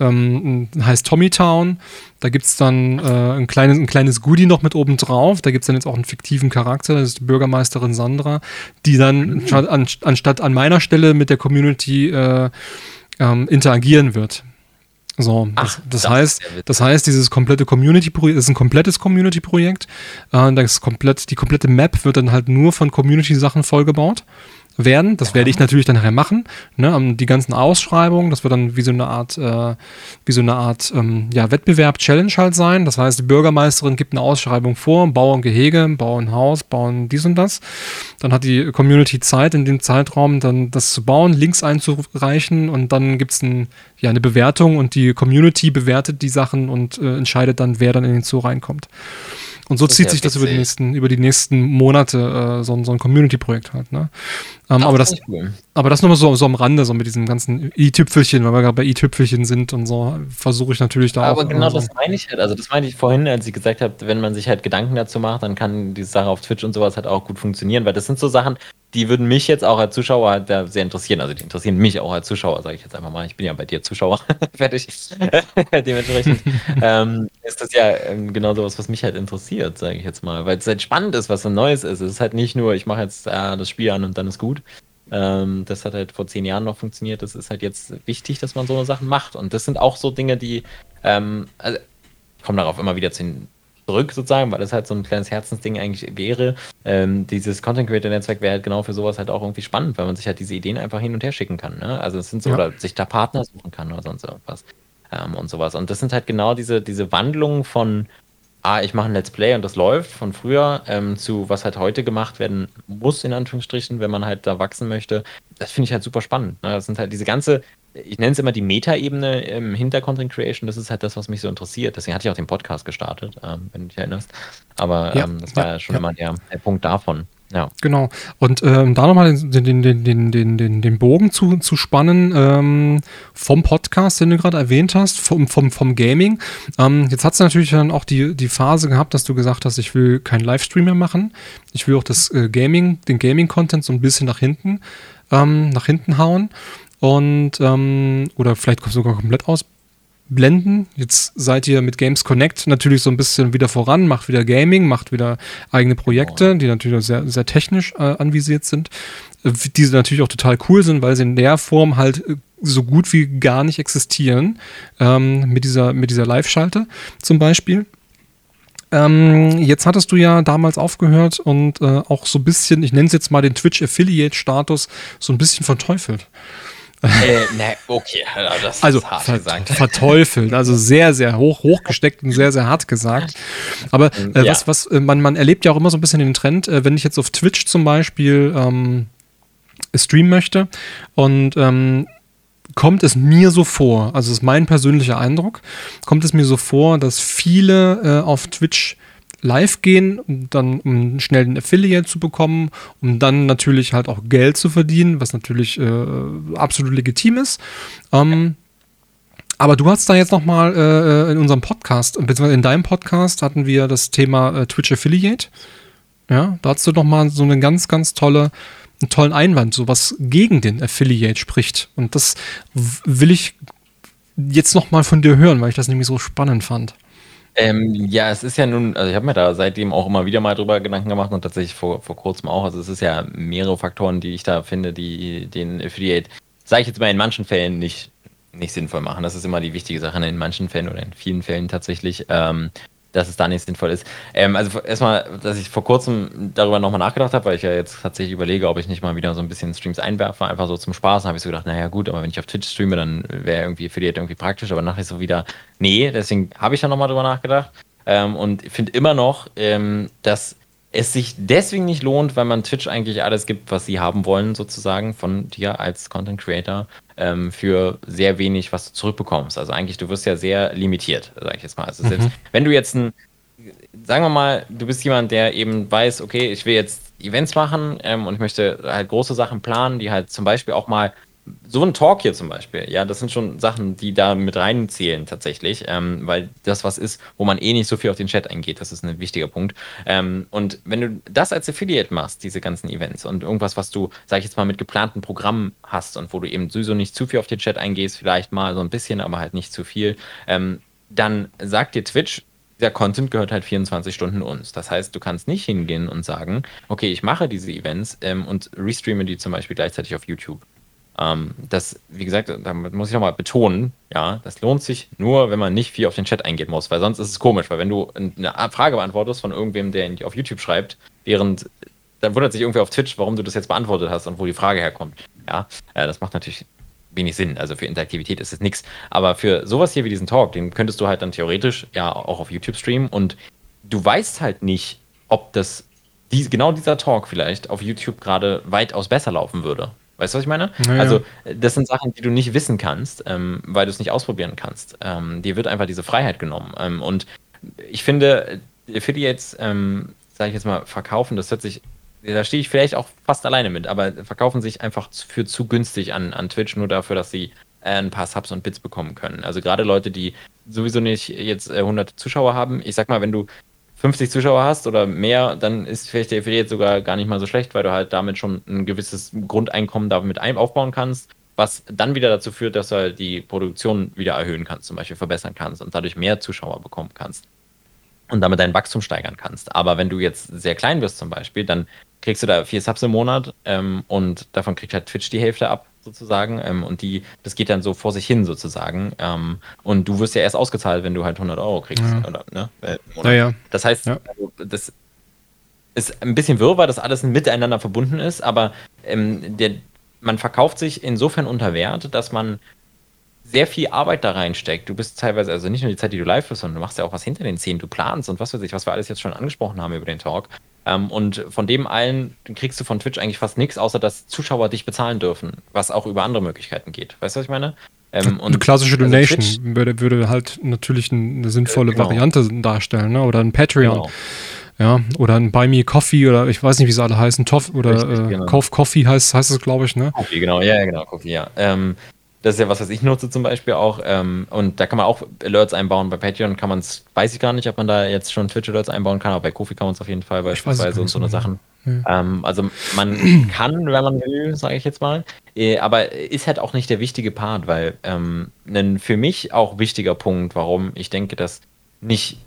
ähm, heißt Tommy Town. Da gibt es dann äh, ein, kleines, ein kleines Goodie noch mit oben drauf. Da gibt es dann jetzt auch einen fiktiven Charakter, das ist die Bürgermeisterin Sandra, die dann mhm. an, anstatt an meiner Stelle mit der Community äh, ähm, interagieren wird. So, Ach, das, das heißt, das heißt, dieses komplette Community-Projekt ist ein komplettes Community-Projekt. Äh, das komplett, die komplette Map wird dann halt nur von Community-Sachen vollgebaut werden. Das werde ich natürlich dann nachher machen. Ne? Die ganzen Ausschreibungen, das wird dann wie so eine Art, äh, wie so eine Art ähm, ja, Wettbewerb, Challenge halt sein. Das heißt, die Bürgermeisterin gibt eine Ausschreibung vor, baue ein Gehege, baue ein Haus, bauen dies und das. Dann hat die Community Zeit, in dem Zeitraum dann das zu bauen, Links einzureichen und dann gibt es ein, ja, eine Bewertung und die Community bewertet die Sachen und äh, entscheidet dann, wer dann in den Zoo reinkommt. Und so zieht sich das über die nächsten, über die nächsten Monate, äh, so, so ein Community-Projekt halt. Ne? Ähm, aber, das, cool. aber das nur mal so, so am Rande, so mit diesem ganzen i-Tüpfelchen, weil wir gerade bei i-Tüpfelchen sind und so, versuche ich natürlich da aber auch. Aber genau so. das meine ich halt. Also, das meine ich vorhin, als ich gesagt habe, wenn man sich halt Gedanken dazu macht, dann kann diese Sache auf Twitch und sowas halt auch gut funktionieren, weil das sind so Sachen, die würden mich jetzt auch als Zuschauer halt sehr interessieren. Also die interessieren mich auch als Zuschauer, sage ich jetzt einfach mal. Ich bin ja bei dir Zuschauer. *laughs* Fertig. *laughs* Dementsprechend ähm, ist das ja ähm, genau sowas, was mich halt interessiert, sage ich jetzt mal. Weil es halt spannend ist, was so Neues ist. Es ist halt nicht nur, ich mache jetzt äh, das Spiel an und dann ist gut. Ähm, das hat halt vor zehn Jahren noch funktioniert. Das ist halt jetzt wichtig, dass man so eine Sachen macht. Und das sind auch so Dinge, die, ähm, also ich komme darauf immer wieder zu, zurück sozusagen, weil das halt so ein kleines Herzensding eigentlich wäre. Ähm, dieses Content Creator Netzwerk wäre halt genau für sowas halt auch irgendwie spannend, weil man sich halt diese Ideen einfach hin und her schicken kann. Ne? Also es sind so, ja. oder sich da Partner suchen kann oder sonst irgendwas. Ähm, und sowas. Und das sind halt genau diese, diese Wandlungen von, ah, ich mache ein Let's Play und das läuft von früher ähm, zu was halt heute gemacht werden muss, in Anführungsstrichen, wenn man halt da wachsen möchte. Das finde ich halt super spannend. Ne? Das sind halt diese ganze ich nenne es immer die Meta-Ebene im hinter Content Creation. Das ist halt das, was mich so interessiert. Deswegen hatte ich auch den Podcast gestartet, ähm, wenn du dich erinnerst. Aber ja, ähm, das war ja, ja schon ja. immer der, der, Punkt davon. Ja. Genau. Und ähm, da nochmal den, den, den, den, den, den Bogen zu, zu spannen ähm, vom Podcast, den du gerade erwähnt hast, vom, vom, vom Gaming. Ähm, jetzt hat es natürlich dann auch die, die Phase gehabt, dass du gesagt hast, ich will keinen Livestream mehr machen. Ich will auch das äh, Gaming, den Gaming-Content so ein bisschen nach hinten, ähm, nach hinten hauen. Und ähm, oder vielleicht sogar komplett aus, blenden. Jetzt seid ihr mit Games Connect natürlich so ein bisschen wieder voran, macht wieder Gaming, macht wieder eigene Projekte, die natürlich sehr, sehr technisch äh, anvisiert sind, äh, die natürlich auch total cool sind, weil sie in der Form halt äh, so gut wie gar nicht existieren, ähm, mit dieser, mit dieser Live-Schalte zum Beispiel. Ähm, jetzt hattest du ja damals aufgehört und äh, auch so ein bisschen, ich nenne es jetzt mal den Twitch-Affiliate-Status, so ein bisschen verteufelt. Äh, *laughs* ne, okay, das also, ist hart ver gesagt. Verteufelt, also sehr, sehr hoch, hochgesteckt und sehr, sehr hart gesagt. Aber äh, ja. was, was, äh, man, man erlebt ja auch immer so ein bisschen den Trend, äh, wenn ich jetzt auf Twitch zum Beispiel ähm, streamen möchte und ähm, kommt es mir so vor, also ist mein persönlicher Eindruck, kommt es mir so vor, dass viele äh, auf Twitch live gehen, um dann um schnell den Affiliate zu bekommen, um dann natürlich halt auch Geld zu verdienen, was natürlich äh, absolut legitim ist. Ähm, aber du hast da jetzt nochmal äh, in unserem Podcast, beziehungsweise in deinem Podcast hatten wir das Thema äh, Twitch Affiliate. Ja, da hast du nochmal so eine ganz, ganz tolle, einen tollen Einwand, so was gegen den Affiliate spricht. Und das will ich jetzt nochmal von dir hören, weil ich das nämlich so spannend fand. Ähm, ja, es ist ja nun, also ich habe mir da seitdem auch immer wieder mal drüber Gedanken gemacht und tatsächlich vor, vor kurzem auch. Also es ist ja mehrere Faktoren, die ich da finde, die den Affiliate, sage ich jetzt mal in manchen Fällen nicht, nicht sinnvoll machen. Das ist immer die wichtige Sache in manchen Fällen oder in vielen Fällen tatsächlich. Ähm, dass es da nicht sinnvoll ist. Ähm, also erstmal, dass ich vor kurzem darüber nochmal nachgedacht habe, weil ich ja jetzt tatsächlich überlege, ob ich nicht mal wieder so ein bisschen Streams einwerfe, einfach so zum Spaß. Dann habe ich so gedacht, naja gut, aber wenn ich auf Twitch streame, dann wäre irgendwie Affiliate irgendwie praktisch, aber nachher so wieder, nee, deswegen habe ich ja nochmal drüber nachgedacht. Ähm, und finde immer noch, ähm, dass es sich deswegen nicht lohnt, weil man Twitch eigentlich alles gibt, was sie haben wollen, sozusagen, von dir als Content Creator, ähm, für sehr wenig, was du zurückbekommst. Also eigentlich, du wirst ja sehr limitiert, sage ich jetzt mal. Also mhm. selbst, wenn du jetzt ein, sagen wir mal, du bist jemand, der eben weiß, okay, ich will jetzt Events machen ähm, und ich möchte halt große Sachen planen, die halt zum Beispiel auch mal so ein Talk hier zum Beispiel, ja, das sind schon Sachen, die da mit reinzählen tatsächlich, ähm, weil das was ist, wo man eh nicht so viel auf den Chat eingeht, das ist ein wichtiger Punkt. Ähm, und wenn du das als Affiliate machst, diese ganzen Events und irgendwas, was du, sag ich jetzt mal, mit geplanten Programmen hast und wo du eben sowieso nicht zu viel auf den Chat eingehst, vielleicht mal so ein bisschen, aber halt nicht zu viel, ähm, dann sagt dir Twitch, der Content gehört halt 24 Stunden uns. Das heißt, du kannst nicht hingehen und sagen, okay, ich mache diese Events ähm, und restreame die zum Beispiel gleichzeitig auf YouTube. Ähm, das, wie gesagt, damit muss ich nochmal betonen, ja, das lohnt sich nur, wenn man nicht viel auf den Chat eingehen muss, weil sonst ist es komisch, weil wenn du eine Frage beantwortest von irgendwem, der auf YouTube schreibt, während dann wundert sich irgendwer auf Twitch, warum du das jetzt beantwortet hast und wo die Frage herkommt. Ja, äh, das macht natürlich wenig Sinn. Also für Interaktivität ist es nichts. Aber für sowas hier wie diesen Talk, den könntest du halt dann theoretisch ja auch auf YouTube streamen und du weißt halt nicht, ob das die, genau dieser Talk vielleicht auf YouTube gerade weitaus besser laufen würde. Weißt du, was ich meine? Naja. Also, das sind Sachen, die du nicht wissen kannst, ähm, weil du es nicht ausprobieren kannst. Ähm, dir wird einfach diese Freiheit genommen. Ähm, und ich finde, Affiliates, ähm, sage ich jetzt mal, verkaufen, das hört sich, da stehe ich vielleicht auch fast alleine mit, aber verkaufen sich einfach für zu günstig an, an Twitch, nur dafür, dass sie äh, ein paar Subs und Bits bekommen können. Also gerade Leute, die sowieso nicht jetzt äh, 100 Zuschauer haben, ich sag mal, wenn du 50 Zuschauer hast oder mehr, dann ist vielleicht der Affiliate sogar gar nicht mal so schlecht, weil du halt damit schon ein gewisses Grundeinkommen damit aufbauen kannst, was dann wieder dazu führt, dass du halt die Produktion wieder erhöhen kannst, zum Beispiel verbessern kannst und dadurch mehr Zuschauer bekommen kannst und damit dein Wachstum steigern kannst. Aber wenn du jetzt sehr klein bist zum Beispiel, dann kriegst du da vier Subs im Monat ähm, und davon kriegt halt Twitch die Hälfte ab sozusagen ähm, und die, das geht dann so vor sich hin sozusagen ähm, und du wirst ja erst ausgezahlt, wenn du halt 100 Euro kriegst. Ja. Oder, ne? Äh, ja, ja. Das heißt, also, das ist ein bisschen wirr, weil das alles miteinander verbunden ist, aber ähm, der, man verkauft sich insofern unter Wert, dass man sehr viel Arbeit da reinsteckt. Du bist teilweise, also nicht nur die Zeit, die du live bist, sondern du machst ja auch was hinter den Szenen, du planst und was weiß ich, was wir alles jetzt schon angesprochen haben über den Talk. Ähm, und von dem allen kriegst du von Twitch eigentlich fast nichts, außer dass Zuschauer dich bezahlen dürfen, was auch über andere Möglichkeiten geht. Weißt du, was ich meine? Ähm, eine klassische also Donation also würde, würde, halt natürlich eine sinnvolle äh, genau. Variante darstellen, ne? oder ein Patreon. Genau. Ja, oder ein Buy Me Coffee oder ich weiß nicht, wie sie alle heißen, Toff oder Richtig, äh, genau. Kauf Coffee heißt, heißt es, glaube ich, ne? Coffee, genau, ja, genau, Coffee, ja. Ähm, das ist ja was, was ich nutze zum Beispiel auch. Ähm, und da kann man auch Alerts einbauen. Bei Patreon kann man es, weiß ich gar nicht, ob man da jetzt schon Twitch-Alerts einbauen kann, aber bei Kofi kann man es auf jeden Fall beispielsweise und so eine Sachen. Ja. Ähm, also man *clears throat* kann, wenn man will, sage ich jetzt mal. Äh, aber ist halt auch nicht der wichtige Part, weil ähm, ein für mich auch wichtiger Punkt, warum ich denke, dass nicht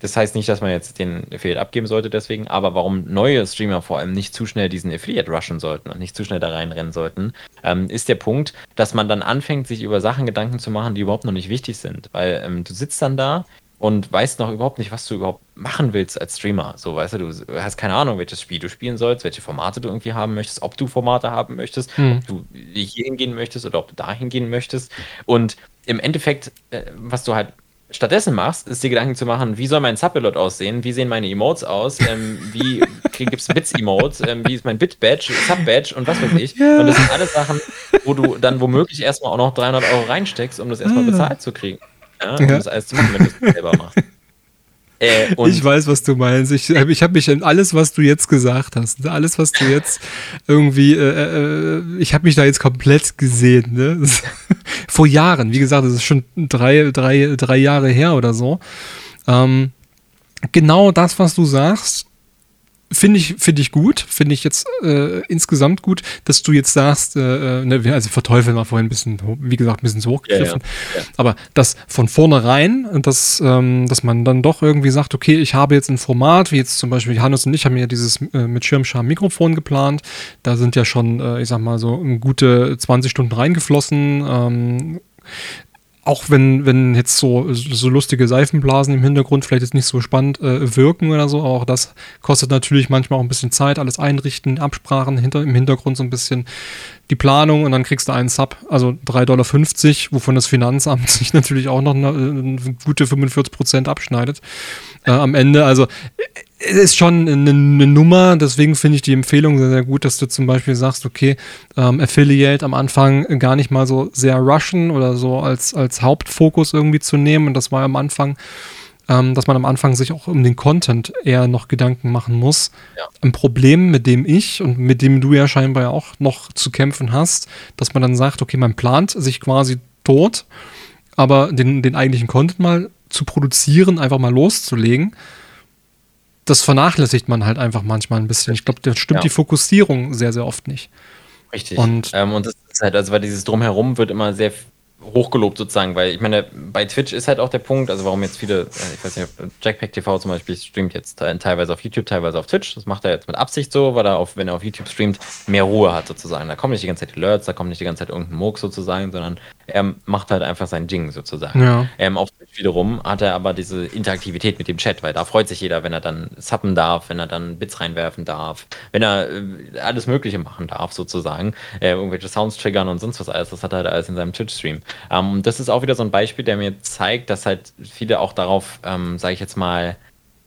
das heißt nicht, dass man jetzt den Affiliate abgeben sollte deswegen, aber warum neue Streamer vor allem nicht zu schnell diesen Affiliate rushen sollten und nicht zu schnell da reinrennen sollten, ähm, ist der Punkt, dass man dann anfängt, sich über Sachen Gedanken zu machen, die überhaupt noch nicht wichtig sind. Weil ähm, du sitzt dann da und weißt noch überhaupt nicht, was du überhaupt machen willst als Streamer. So, weißt du, du hast keine Ahnung, welches Spiel du spielen sollst, welche Formate du irgendwie haben möchtest, ob du Formate haben möchtest, hm. ob du hier hingehen möchtest oder ob du da hingehen möchtest. Und im Endeffekt, äh, was du halt stattdessen machst, ist dir Gedanken zu machen, wie soll mein Subpilot aussehen, wie sehen meine Emotes aus, ähm, wie gibt es Bits-Emotes, ähm, wie ist mein Bit-Badge, Sub-Badge und was weiß ich. Ja. Und das sind alles Sachen, wo du dann womöglich erstmal auch noch 300 Euro reinsteckst, um das erstmal ah. bezahlt zu kriegen. Ja, um ja. das alles zu machen, wenn du es selber machst. Äh, ich weiß, was du meinst. Ich, ich habe mich in alles, was du jetzt gesagt hast, alles, was du jetzt irgendwie, äh, äh, ich habe mich da jetzt komplett gesehen. Ne? *laughs* Vor Jahren, wie gesagt, das ist schon drei, drei, drei Jahre her oder so. Ähm, genau das, was du sagst, Finde ich, finde ich gut, finde ich jetzt äh, insgesamt gut, dass du jetzt sagst, äh, äh ne, also verteufeln war vorhin ein bisschen, wie gesagt, ein bisschen zu hochgegriffen, ja, ja, ja. aber dass von vornherein, dass, ähm, dass man dann doch irgendwie sagt, okay, ich habe jetzt ein Format, wie jetzt zum Beispiel Hannes und ich haben ja dieses äh, mit Schirmscham Mikrofon geplant, da sind ja schon, äh, ich sag mal so, gute 20 Stunden reingeflossen, ähm, auch wenn, wenn jetzt so, so lustige Seifenblasen im Hintergrund vielleicht jetzt nicht so spannend äh, wirken oder so, auch das kostet natürlich manchmal auch ein bisschen Zeit, alles einrichten, Absprachen hinter, im Hintergrund so ein bisschen die Planung und dann kriegst du einen Sub, also 3,50 Dollar, wovon das Finanzamt *laughs* sich natürlich auch noch eine, eine gute 45 Prozent abschneidet äh, am Ende. Also es ist schon eine, eine Nummer, deswegen finde ich die Empfehlung sehr, sehr gut, dass du zum Beispiel sagst, okay, ähm, Affiliate am Anfang gar nicht mal so sehr rushen oder so als, als Hauptfokus irgendwie zu nehmen. Und das war am Anfang, ähm, dass man am Anfang sich auch um den Content eher noch Gedanken machen muss. Ja. Ein Problem, mit dem ich und mit dem du ja scheinbar auch noch zu kämpfen hast, dass man dann sagt, okay, man plant sich quasi tot, aber den, den eigentlichen Content mal zu produzieren, einfach mal loszulegen das vernachlässigt man halt einfach manchmal ein bisschen. Ich glaube, da stimmt ja. die Fokussierung sehr, sehr oft nicht. Richtig. Und, ähm, und das ist halt, also weil dieses Drumherum wird immer sehr hochgelobt sozusagen, weil ich meine, bei Twitch ist halt auch der Punkt, also warum jetzt viele, äh, ich weiß nicht, Jackpack TV zum Beispiel streamt jetzt teilweise auf YouTube, teilweise auf Twitch. Das macht er jetzt mit Absicht so, weil er auf, wenn er auf YouTube streamt, mehr Ruhe hat sozusagen. Da kommen nicht die ganze Zeit Alerts, da kommt nicht die ganze Zeit irgendein Moog sozusagen, sondern er macht halt einfach sein Ding sozusagen. Ja. Ähm, auf Twitch wiederum hat er aber diese Interaktivität mit dem Chat, weil da freut sich jeder, wenn er dann suppen darf, wenn er dann Bits reinwerfen darf, wenn er äh, alles Mögliche machen darf sozusagen, äh, irgendwelche Sounds triggern und sonst was alles. Das hat er halt alles in seinem Twitch-Stream. Ähm, das ist auch wieder so ein Beispiel, der mir zeigt, dass halt viele auch darauf, ähm, sage ich jetzt mal,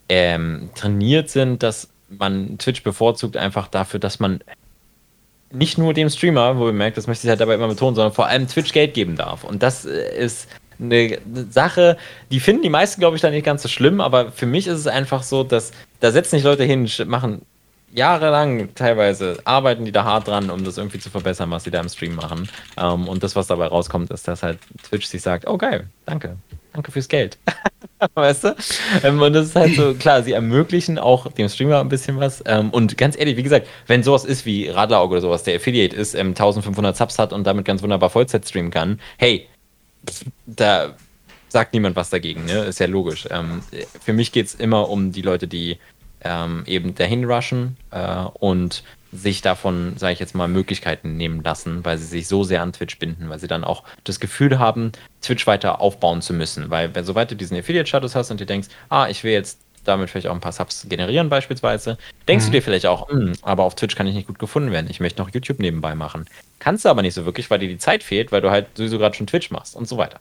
ähm, trainiert sind, dass man Twitch bevorzugt einfach dafür, dass man nicht nur dem Streamer, wo ihr merkt, das möchte ich halt dabei immer betonen, sondern vor allem Twitch Geld geben darf. Und das äh, ist eine Sache, die finden die meisten, glaube ich, da nicht ganz so schlimm, aber für mich ist es einfach so, dass da setzen sich Leute hin, machen jahrelang teilweise arbeiten die da hart dran, um das irgendwie zu verbessern, was sie da im Stream machen. Ähm, und das, was dabei rauskommt, ist, dass halt Twitch sich sagt, oh geil, danke, danke fürs Geld. *laughs* weißt du? Ähm, und das ist halt so, klar, sie ermöglichen auch dem Streamer ein bisschen was. Ähm, und ganz ehrlich, wie gesagt, wenn sowas ist wie Radlerauge oder sowas, der Affiliate ist, 1500 ähm, Subs hat und damit ganz wunderbar Vollzeit streamen kann, hey, da sagt niemand was dagegen, ne? Ist ja logisch. Für mich geht es immer um die Leute, die ähm, eben dahin rushen äh, und sich davon, sage ich jetzt mal, Möglichkeiten nehmen lassen, weil sie sich so sehr an Twitch binden, weil sie dann auch das Gefühl haben, Twitch weiter aufbauen zu müssen. Weil, wenn sobald du diesen Affiliate-Status hast und du denkst, ah, ich will jetzt damit vielleicht auch ein paar Subs generieren beispielsweise, denkst mhm. du dir vielleicht auch, hm, aber auf Twitch kann ich nicht gut gefunden werden, ich möchte noch YouTube nebenbei machen. Kannst du aber nicht so wirklich, weil dir die Zeit fehlt, weil du halt sowieso gerade schon Twitch machst und so weiter.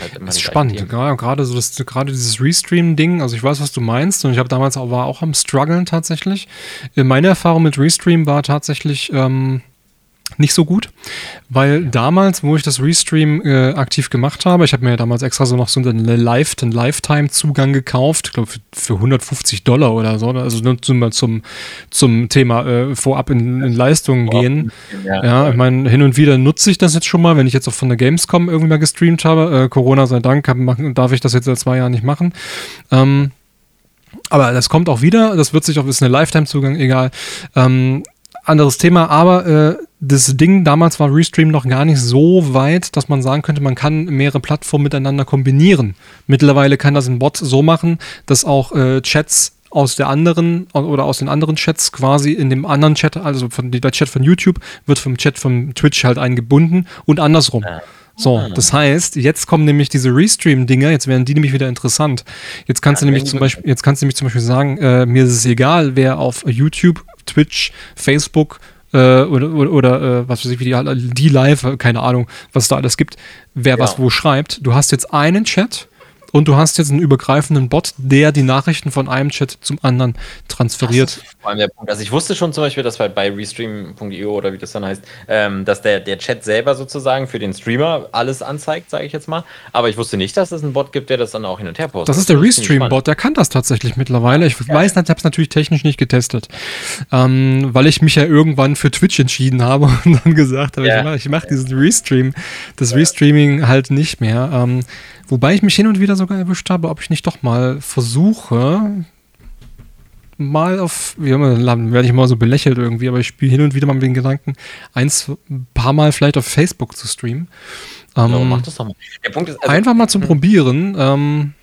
Halt das ist spannend, gerade so das, gerade dieses Restream-Ding, also ich weiß, was du meinst und ich habe damals auch, war auch am struggeln tatsächlich. Meine Erfahrung mit Restream war tatsächlich, ähm, nicht so gut, weil damals, wo ich das Restream äh, aktiv gemacht habe, ich habe mir ja damals extra so noch so einen Lifetime-Zugang gekauft, glaube für, für, 150 Dollar oder so, ne? also nur zum, zum, zum Thema äh, vorab in, in Leistungen gehen. Ja, ja ich meine, hin und wieder nutze ich das jetzt schon mal, wenn ich jetzt auch von der Gamescom irgendwie mal gestreamt habe. Äh, Corona sei Dank hab, darf ich das jetzt seit zwei Jahren nicht machen. Ähm, aber das kommt auch wieder, das wird sich auch, ist eine Lifetime-Zugang, egal. Ähm, anderes Thema, aber äh, das Ding damals war Restream noch gar nicht so weit, dass man sagen könnte, man kann mehrere Plattformen miteinander kombinieren. Mittlerweile kann das ein Bot so machen, dass auch äh, Chats aus der anderen oder aus den anderen Chats quasi in dem anderen Chat, also von, der Chat von YouTube wird vom Chat von Twitch halt eingebunden und andersrum. So, ah. das heißt, jetzt kommen nämlich diese Restream-Dinger, jetzt werden die nämlich wieder interessant. Jetzt kannst ja, du nämlich zum Beispiel, jetzt kannst du nämlich zum Beispiel sagen, äh, mir ist es egal, wer auf YouTube Twitch, Facebook äh, oder, oder, oder äh, was weiß ich, wie die, die Live, keine Ahnung, was es da alles gibt, wer ja. was wo schreibt. Du hast jetzt einen Chat und du hast jetzt einen übergreifenden Bot, der die Nachrichten von einem Chat zum anderen transferiert. vor allem der Punkt. Also ich wusste schon zum Beispiel, dass bei, bei restream.io oder wie das dann heißt, ähm, dass der, der Chat selber sozusagen für den Streamer alles anzeigt, sage ich jetzt mal. Aber ich wusste nicht, dass es einen Bot gibt, der das dann auch hin und her postet. Das ist der Restream-Bot, der kann das tatsächlich mittlerweile. Ich ja. weiß, ich habe es natürlich technisch nicht getestet, ähm, weil ich mich ja irgendwann für Twitch entschieden habe *laughs* und dann gesagt habe, ja. ich mache mach diesen Restream, das ja. Restreaming halt nicht mehr. Ähm, Wobei ich mich hin und wieder sogar erwischt habe, ob ich nicht doch mal versuche, mal auf, wie immer, werde ich mal so belächelt irgendwie, aber ich spiele hin und wieder mal mit den Gedanken, eins, ein paar Mal vielleicht auf Facebook zu streamen. Ähm, ja, mach das doch mal. Der Punkt ist, also, einfach mal zum. Probieren. Ähm,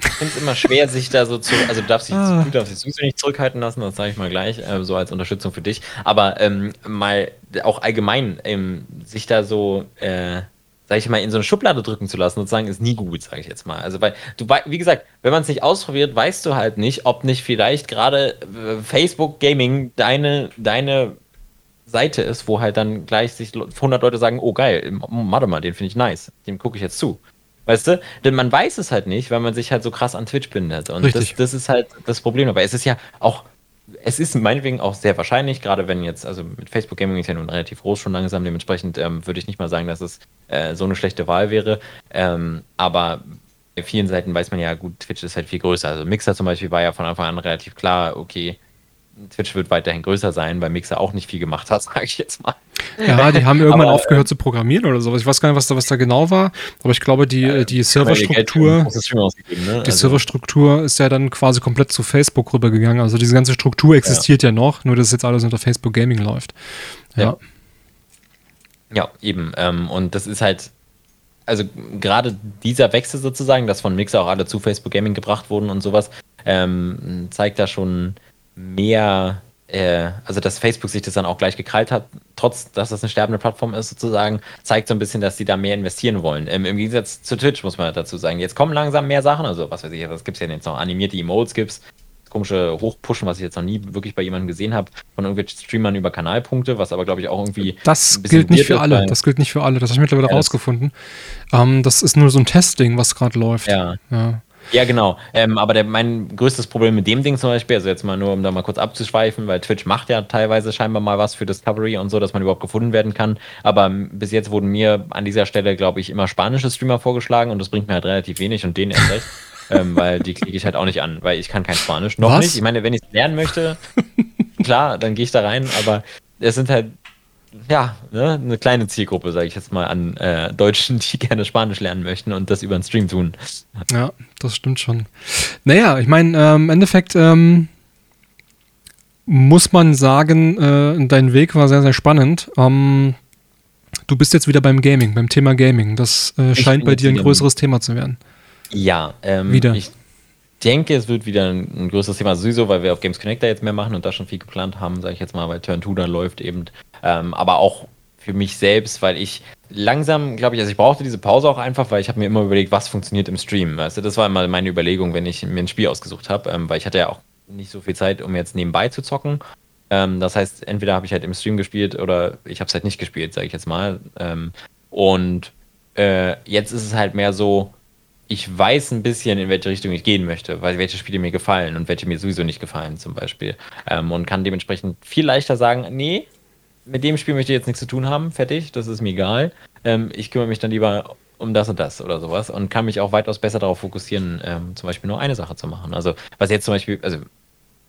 ich finde es immer schwer, sich da so zu, also du darfst dich, ah. du darfst dich nicht zurückhalten lassen, das sage ich mal gleich, äh, so als Unterstützung für dich. Aber ähm, mal auch allgemein, ähm, sich da so, äh, sag ich mal, in so eine Schublade drücken zu lassen, sozusagen, ist nie gut, sage ich jetzt mal. Also, weil du, wie gesagt, wenn man es nicht ausprobiert, weißt du halt nicht, ob nicht vielleicht gerade äh, Facebook Gaming deine, deine Seite ist, wo halt dann gleich sich 100 Leute sagen, oh geil, warte mal, den finde ich nice, dem gucke ich jetzt zu. Weißt du? Denn man weiß es halt nicht, weil man sich halt so krass an Twitch bindet. Und das, das, ist halt das Problem dabei. Es ist ja auch es ist meinetwegen auch sehr wahrscheinlich, gerade wenn jetzt, also mit Facebook Gaming ist ja nun relativ groß schon langsam, dementsprechend ähm, würde ich nicht mal sagen, dass es äh, so eine schlechte Wahl wäre. Ähm, aber bei vielen Seiten weiß man ja, gut, Twitch ist halt viel größer. Also Mixer zum Beispiel war ja von Anfang an relativ klar, okay, Twitch wird weiterhin größer sein, weil Mixer auch nicht viel gemacht hat, *laughs* sage ich jetzt mal. Ja, die haben *laughs* irgendwann aber, aufgehört zu programmieren oder sowas. Ich weiß gar nicht, was da, was da genau war, aber ich glaube, die, ja, die Serverstruktur, ne? die also, Serverstruktur ist ja dann quasi komplett zu Facebook rübergegangen. Also diese ganze Struktur existiert ja, ja noch, nur dass jetzt alles unter Facebook Gaming läuft. Ja. Ja, ja eben. Ähm, und das ist halt, also gerade dieser Wechsel sozusagen, dass von Mixer auch alle zu Facebook Gaming gebracht wurden und sowas, ähm, zeigt da schon mehr, äh, also dass Facebook sich das dann auch gleich gekrallt hat, trotz dass das eine sterbende Plattform ist, sozusagen, zeigt so ein bisschen, dass sie da mehr investieren wollen. Ähm, Im Gegensatz zu Twitch muss man dazu sagen. Jetzt kommen langsam mehr Sachen, also was weiß ich, was gibt es ja jetzt noch? Animierte Emotes gibt's, komische Hochpushen, was ich jetzt noch nie wirklich bei jemandem gesehen habe, von irgendwelchen Streamern über Kanalpunkte, was aber glaube ich auch irgendwie. Das gilt nicht für alle. Das gilt nicht für alle. Das habe ich mittlerweile ja, rausgefunden. Ähm, das ist nur so ein Testing, was gerade läuft. Ja. ja. Ja, genau. Ähm, aber der, mein größtes Problem mit dem Ding zum Beispiel, also jetzt mal nur, um da mal kurz abzuschweifen, weil Twitch macht ja teilweise scheinbar mal was für Discovery und so, dass man überhaupt gefunden werden kann. Aber bis jetzt wurden mir an dieser Stelle, glaube ich, immer spanische Streamer vorgeschlagen und das bringt mir halt relativ wenig und denen erst recht. *laughs* ähm, weil die klicke ich halt auch nicht an, weil ich kann kein Spanisch. Noch was? nicht. Ich meine, wenn ich es lernen möchte, klar, dann gehe ich da rein, aber es sind halt ja, ne, eine kleine Zielgruppe, sage ich jetzt mal, an äh, Deutschen, die *laughs* gerne Spanisch lernen möchten und das über einen Stream tun. Ja, das stimmt schon. Naja, ich meine, ähm, im Endeffekt ähm, muss man sagen, äh, dein Weg war sehr, sehr spannend. Ähm, du bist jetzt wieder beim Gaming, beim Thema Gaming. Das äh, scheint bei dir ein größeres Thema zu werden. Ja, ähm, wieder. Ich denke, es wird wieder ein, ein größeres Thema, sowieso, weil wir auf Games Connector jetzt mehr machen und da schon viel geplant haben, sage ich jetzt mal, weil Turn 2 da läuft eben ähm, aber auch für mich selbst, weil ich langsam, glaube ich, also ich brauchte diese Pause auch einfach, weil ich habe mir immer überlegt, was funktioniert im Stream. Weißt du, das war immer meine Überlegung, wenn ich mir ein Spiel ausgesucht habe, ähm, weil ich hatte ja auch nicht so viel Zeit, um jetzt nebenbei zu zocken. Ähm, das heißt, entweder habe ich halt im Stream gespielt oder ich habe es halt nicht gespielt, sage ich jetzt mal. Ähm, und äh, jetzt ist es halt mehr so, ich weiß ein bisschen, in welche Richtung ich gehen möchte, weil welche Spiele mir gefallen und welche mir sowieso nicht gefallen, zum Beispiel. Ähm, und kann dementsprechend viel leichter sagen, nee, mit dem Spiel möchte ich jetzt nichts zu tun haben, fertig, das ist mir egal. Ähm, ich kümmere mich dann lieber um das und das oder sowas und kann mich auch weitaus besser darauf fokussieren, ähm, zum Beispiel nur eine Sache zu machen. Also, was jetzt zum Beispiel, also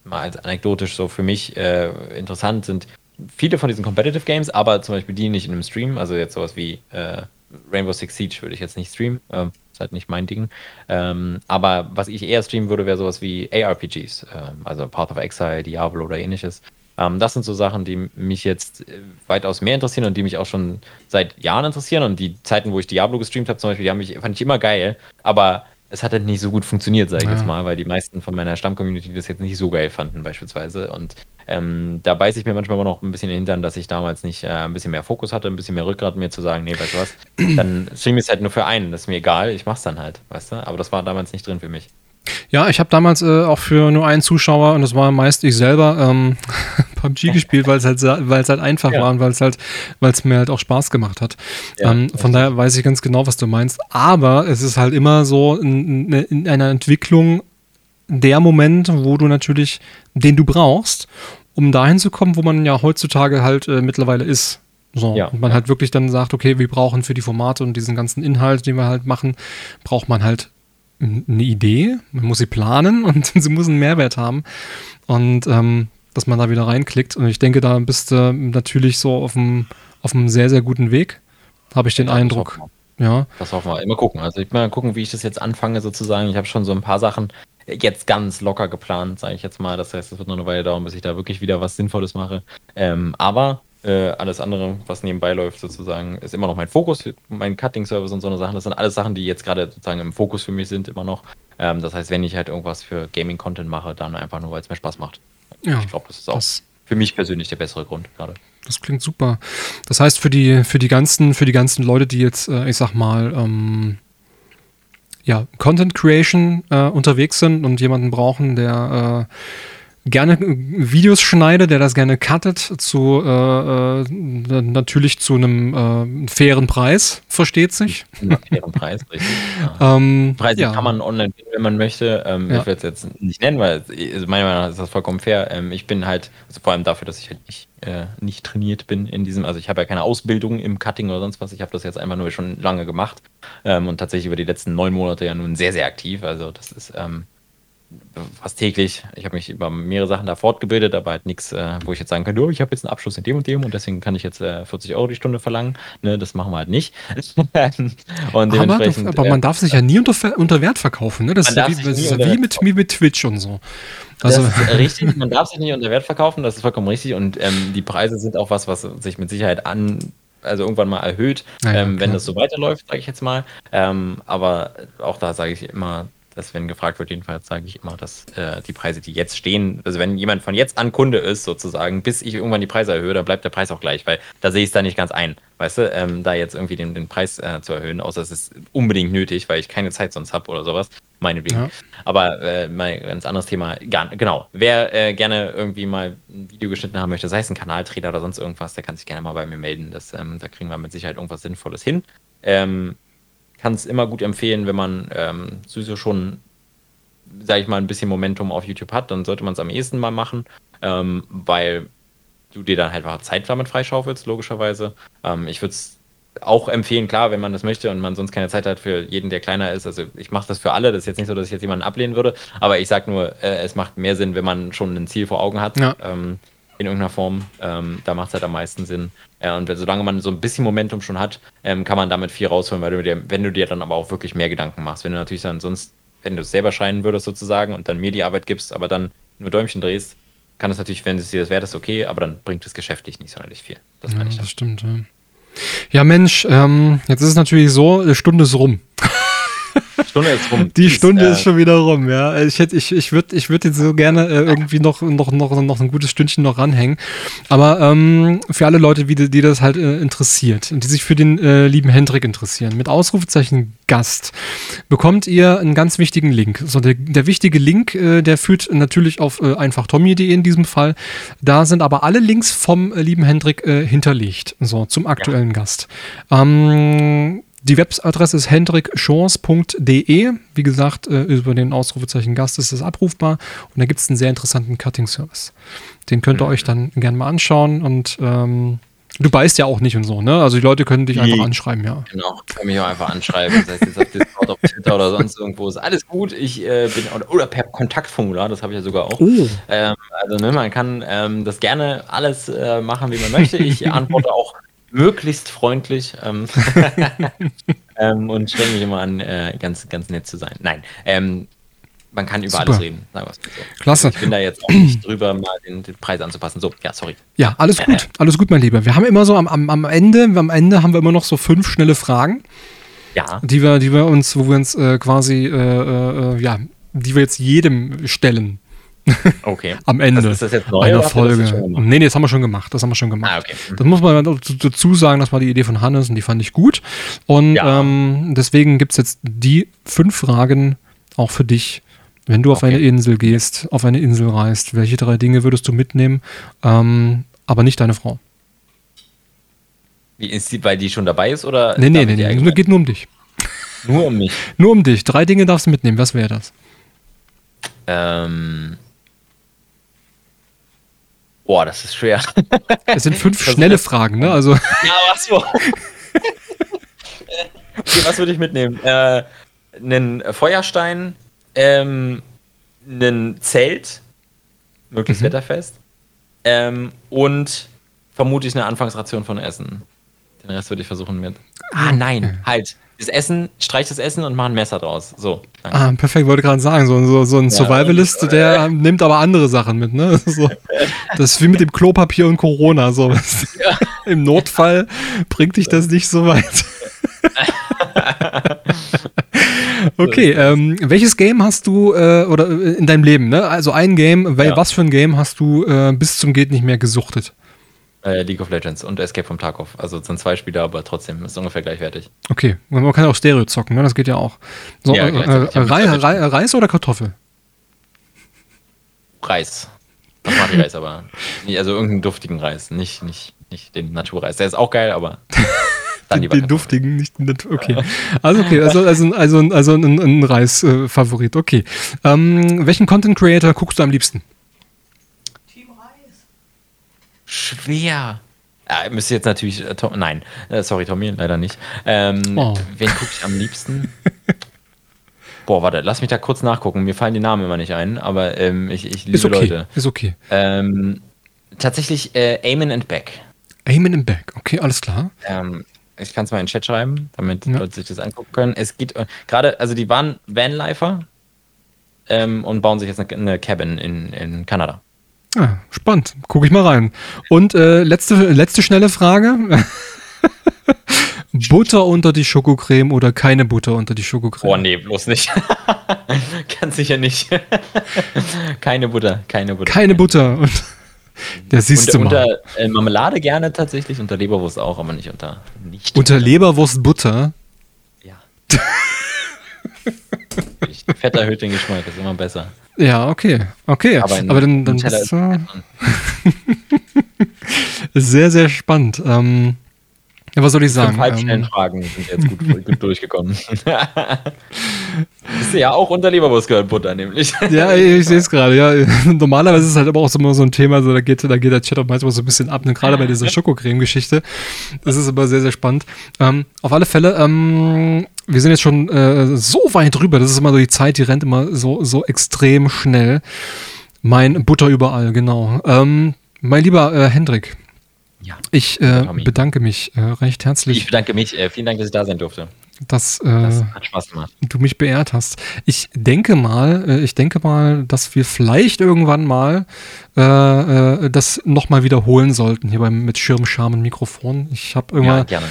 mal als anekdotisch so für mich äh, interessant sind, viele von diesen Competitive Games, aber zum Beispiel die nicht in einem Stream, also jetzt sowas wie äh, Rainbow Six Siege würde ich jetzt nicht streamen, ähm, ist halt nicht mein Ding. Ähm, aber was ich eher streamen würde, wäre sowas wie ARPGs, ähm, also Path of Exile, Diablo oder ähnliches. Ähm, das sind so Sachen, die mich jetzt äh, weitaus mehr interessieren und die mich auch schon seit Jahren interessieren. Und die Zeiten, wo ich Diablo gestreamt habe, zum Beispiel, die haben mich, fand ich immer geil. Aber es hat halt nicht so gut funktioniert, sage ich ja. jetzt mal, weil die meisten von meiner Stammcommunity das jetzt nicht so geil fanden, beispielsweise. Und ähm, da beiße ich mir manchmal immer noch ein bisschen in den Hintern, dass ich damals nicht äh, ein bisschen mehr Fokus hatte, ein bisschen mehr Rückgrat, mir zu sagen, nee, weißt du was, dann stream ich es halt nur für einen, das ist mir egal, ich mach's dann halt, weißt du? Aber das war damals nicht drin für mich. Ja, ich habe damals äh, auch für nur einen Zuschauer, und das war meist ich selber, ähm, *laughs* PUBG *laughs* gespielt, weil es halt, weil's halt einfach ja. war und weil es halt, weil es mir halt auch Spaß gemacht hat. Ja, ähm, von daher weiß ich ganz genau, was du meinst. Aber es ist halt immer so in, in einer Entwicklung der Moment, wo du natürlich, den du brauchst, um dahin zu kommen, wo man ja heutzutage halt äh, mittlerweile ist. So, ja. und man halt wirklich dann sagt, okay, wir brauchen für die Formate und diesen ganzen Inhalt, den wir halt machen, braucht man halt eine Idee, man muss sie planen *laughs* und sie muss einen Mehrwert haben. Und ähm, dass man da wieder reinklickt. Und ich denke, da bist du natürlich so auf einem, auf einem sehr, sehr guten Weg, habe ich den ja, Eindruck. Ja. Das hoffen wir. Immer gucken. Also ich mal gucken, wie ich das jetzt anfange sozusagen. Ich habe schon so ein paar Sachen jetzt ganz locker geplant, sage ich jetzt mal. Das heißt, es wird noch eine Weile dauern, bis ich da wirklich wieder was Sinnvolles mache. Ähm, aber äh, alles andere, was nebenbei läuft, sozusagen, ist immer noch mein Fokus, mein Cutting-Service und so eine Sachen. Das sind alles Sachen, die jetzt gerade sozusagen im Fokus für mich sind, immer noch. Ähm, das heißt, wenn ich halt irgendwas für Gaming-Content mache, dann einfach nur, weil es mir Spaß macht. Ja, ich glaube, das ist auch das, für mich persönlich der bessere Grund gerade. Das klingt super. Das heißt, für die, für die ganzen, für die ganzen Leute, die jetzt, äh, ich sag mal, ähm, ja, Content Creation äh, unterwegs sind und jemanden brauchen, der äh, gerne Videos schneide, der das gerne cuttet, zu äh, äh, natürlich zu einem äh, fairen Preis, versteht sich. Ja, fairen Preis, *laughs* richtig. Ja. ähm, Preise ja. kann man online, wenn man möchte. Ähm, ja. Ich werde es jetzt nicht nennen, weil also meiner Meinung nach ist das vollkommen fair. Ähm, ich bin halt, also vor allem dafür, dass ich halt nicht, äh, nicht trainiert bin in diesem, also ich habe ja keine Ausbildung im Cutting oder sonst was. Ich habe das jetzt einfach nur schon lange gemacht ähm, und tatsächlich über die letzten neun Monate ja nun sehr, sehr aktiv. Also das ist ähm, fast täglich. Ich habe mich über mehrere Sachen da fortgebildet, aber halt nichts, äh, wo ich jetzt sagen könnte, oh, ich habe jetzt einen Abschluss in dem und dem und deswegen kann ich jetzt äh, 40 Euro die Stunde verlangen. Ne, das machen wir halt nicht. *laughs* und dementsprechend, aber, aber man darf sich ja nie unter, unter Wert verkaufen. Ne? Das ist ja wie, das ist wie mit, mit Twitch und so. Also. *laughs* Richtig, man darf sich nicht unter Wert verkaufen, das ist vollkommen richtig. Und ähm, die Preise sind auch was, was sich mit Sicherheit an also irgendwann mal erhöht, ja, ähm, wenn das so weiterläuft, sage ich jetzt mal. Ähm, aber auch da sage ich immer, dass wenn gefragt wird, jedenfalls sage ich immer, dass äh, die Preise, die jetzt stehen, also wenn jemand von jetzt an Kunde ist, sozusagen, bis ich irgendwann die Preise erhöhe, dann bleibt der Preis auch gleich, weil da sehe ich es da nicht ganz ein, weißt du, ähm, da jetzt irgendwie den, den Preis äh, zu erhöhen, außer es ist unbedingt nötig, weil ich keine Zeit sonst habe oder sowas, meinetwegen. Ja. Aber äh, mal ein ganz anderes Thema, gar, genau, wer äh, gerne irgendwie mal ein Video geschnitten haben möchte, sei es ein Kanaltrainer oder sonst irgendwas, der kann sich gerne mal bei mir melden, das, ähm, da kriegen wir mit Sicherheit irgendwas Sinnvolles hin. Ähm, kann es immer gut empfehlen, wenn man ähm, sowieso schon, sage ich mal, ein bisschen Momentum auf YouTube hat, dann sollte man es am ehesten mal machen, ähm, weil du dir dann halt einfach Zeit damit freischaufelst, logischerweise. Ähm, ich würde es auch empfehlen, klar, wenn man das möchte und man sonst keine Zeit hat für jeden, der kleiner ist. Also ich mache das für alle, das ist jetzt nicht so, dass ich jetzt jemanden ablehnen würde, aber ich sage nur, äh, es macht mehr Sinn, wenn man schon ein Ziel vor Augen hat. Ja. Ähm, in irgendeiner Form. Ähm, da macht es halt am meisten Sinn. Ja, und solange man so ein bisschen Momentum schon hat, ähm, kann man damit viel rausholen, weil du dir, wenn du dir dann aber auch wirklich mehr Gedanken machst. Wenn du natürlich dann sonst, wenn du es selber scheinen würdest sozusagen und dann mir die Arbeit gibst, aber dann nur Däumchen drehst, kann es natürlich, wenn es dir das wert ist, okay, aber dann bringt es geschäftlich nicht sonderlich viel. Das ja, ich Das stimmt, ja. Ja, Mensch, ähm, jetzt ist es natürlich so, eine Stunde ist rum. *laughs* Stunde ist rum. Die Stunde ist, äh, ist schon wieder rum, ja. Ich hätte, ich, ich würde, ich würde jetzt so gerne äh, irgendwie noch, noch, noch, noch ein gutes Stündchen noch ranhängen. Aber ähm, für alle Leute, die, die das halt äh, interessiert und die sich für den äh, lieben Hendrik interessieren, mit Ausrufezeichen Gast, bekommt ihr einen ganz wichtigen Link. So, der, der wichtige Link, äh, der führt natürlich auf äh, einfachtommy.de in diesem Fall. Da sind aber alle Links vom lieben Hendrik hinterlegt. So, zum aktuellen ja. Gast. Ähm, Die Webadresse ist hendrikschors.de. Wie gesagt, äh, über den Ausrufezeichen Gast ist das abrufbar. Und da gibt es einen sehr interessanten Cutting-Service. Den könnt ihr mhm. euch dann gerne mal anschauen. Und ähm, du beißt ja auch nicht und so, ne? Also die Leute können dich einfach anschreiben, ja. Genau, können mich auch einfach anschreiben. Das heißt, jetzt auf Discord, auf Twitter oder sonst irgendwo ist alles gut. Ich äh, bin, oder, oder, per Kontaktformular, das habe ich ja sogar auch. Oh. Ähm, also ne, man kann ähm, das gerne alles äh, machen, wie man möchte. Ich antworte auch möglichst freundlich ähm, *laughs* ähm, und strenge mich immer an, äh, ganz, ganz nett zu sein. Nein, ähm, man kann über Super. alles reden. So. Klasse. Ich bin da jetzt auch nicht drüber, mal den, den, Preis anzupassen. So, ja, sorry. Ja, alles gut. Alles gut, mein Lieber. Wir haben immer so am, am, am Ende, am Ende haben wir immer noch so fünf schnelle Fragen. Ja. Die wir, die wir uns, wo wir uns äh, quasi, äh, äh, ja, die wir jetzt jedem stellen. *laughs* Okay. Am Ende das, ist das jetzt neu, einer Folge. Nee, nee, das haben wir schon gemacht. Das haben wir schon gemacht. Ah, okay. Das muss man dazu sagen, das war die Idee von Hannes und die fand ich gut. Und ja. ähm, deswegen gibt es jetzt die fünf Fragen auch für dich, wenn du auf okay. eine Insel gehst, auf eine Insel reist. Welche drei Dinge würdest du mitnehmen, ähm, aber nicht deine Frau? Wie ist die, weil die schon dabei ist? Oder nee, nee, nee, nee. Es geht nur um dich. Nur um mich. nur um dich. Drei Dinge darfst du mitnehmen. Was wäre das? Ähm, Boah, das ist schwer. Es sind fünf schnelle Fragen, ne? Also. Ja, was so. *laughs* okay, was würde ich mitnehmen? Äh, einen Feuerstein, ähm, einen Zelt, möglichst mhm. wetterfest, ähm, und vermutlich eine Anfangsration von Essen. Den Rest würde ich versuchen mit. Ah, nein, halt das Essen, streich das Essen und mach ein Messer draus. So. Danke. Ah, perfekt, wollte gerade sagen. So, so, so ein ja, Survivalist, der äh, *laughs* nimmt aber andere Sachen mit, ne? *laughs* So, das ist wie mit dem Klopapier und Corona. So. *laughs* Ja. Im Notfall bringt dich das nicht so weit. okay, ähm, welches Game hast du äh, oder äh, in deinem Leben, ne? Also ein Game, ja. was für ein Game hast du äh, bis zum geht nicht mehr gesuchtet? Äh, League of Legends und Escape from Tarkov. Also sind zwei Spieler, aber trotzdem ist ungefähr gleichwertig. Okay, man kann auch Stereo zocken, ne? das geht ja auch. So, ja, äh, äh, Reis, Reis oder Kartoffel? Reis. Das mache ich Reis, aber also irgendeinen duftigen Reis, nicht, nicht, nicht den Naturreis. Der ist auch geil, aber *laughs* den, den duftigen, nicht den Natur. Okay. Also okay, also, also, also, also ein, ein Reis-Favorit. okay. Ähm, welchen Content Creator guckst du am liebsten? Schwer. Ja, müsste jetzt natürlich. Äh, Tom, nein, äh, sorry, Tommy, leider nicht. Ähm, oh. Wen gucke ich am liebsten? *laughs* Boah, warte, lass mich da kurz nachgucken. Mir fallen die Namen immer nicht ein, aber ähm, ich, ich liebe ist okay, Leute. Ist okay. Ähm, tatsächlich äh, Eamon and Beck. Eamon and Beck, okay, alles klar. Ähm, ich kann es mal in den Chat schreiben, damit ja. Leute sich das angucken können. Es geht äh, gerade, also die waren Vanlifer ähm, und bauen sich jetzt eine, eine Cabin in, in Kanada. Ah, spannend. Gucke ich mal rein. Und äh, letzte, letzte schnelle Frage. *laughs* Butter unter die Schokocreme oder keine Butter unter die Schokocreme? Oh nee, bloß nicht. *laughs* Ganz sicher nicht. *laughs* keine Butter, keine Butter. Keine Butter. Und der siehst du mal. Unter äh, Marmelade gerne tatsächlich, unter Leberwurst auch, aber nicht unter nicht Unter Leberwurst Butter? Ja. Fett erhöht den Geschmack, ist immer besser. Ja, okay. Okay. Aber, Aber dann, dann bist du *laughs* sehr, sehr spannend. Ähm, ja, was soll ich sagen? Fünf halbschnellen ähm, Fragen sind jetzt gut, *laughs* gut durchgekommen. Bist du ja auch unter Leberwurst gehört Butter, nämlich. ja, *laughs* ich, ich sehe es gerade. Ja. Normalerweise ist es halt aber auch so, immer so ein Thema, so, da, geht, da geht der Chat auch manchmal so ein bisschen ab, ne? gerade bei dieser Schokocreme-Geschichte. Das ist aber sehr, sehr spannend. Ähm, auf alle Fälle, ähm, wir sind jetzt schon äh, so weit drüber. Das ist immer so die Zeit, die rennt immer so, so extrem schnell. Mein Butter überall, genau. Ähm, mein lieber äh, Hendrik, ja. Ich äh, bedanke mich äh, recht herzlich. Ich bedanke mich. Äh, vielen Dank, dass ich da sein durfte. Dass, äh, das hat Spaß gemacht. Du mich beehrt hast. Ich denke mal, äh, ich denke mal, dass wir vielleicht irgendwann mal äh, das nochmal wiederholen sollten hier beim mit Schirm, Scham und Mikrofon. Ich habe irgendwann, ja, gerne.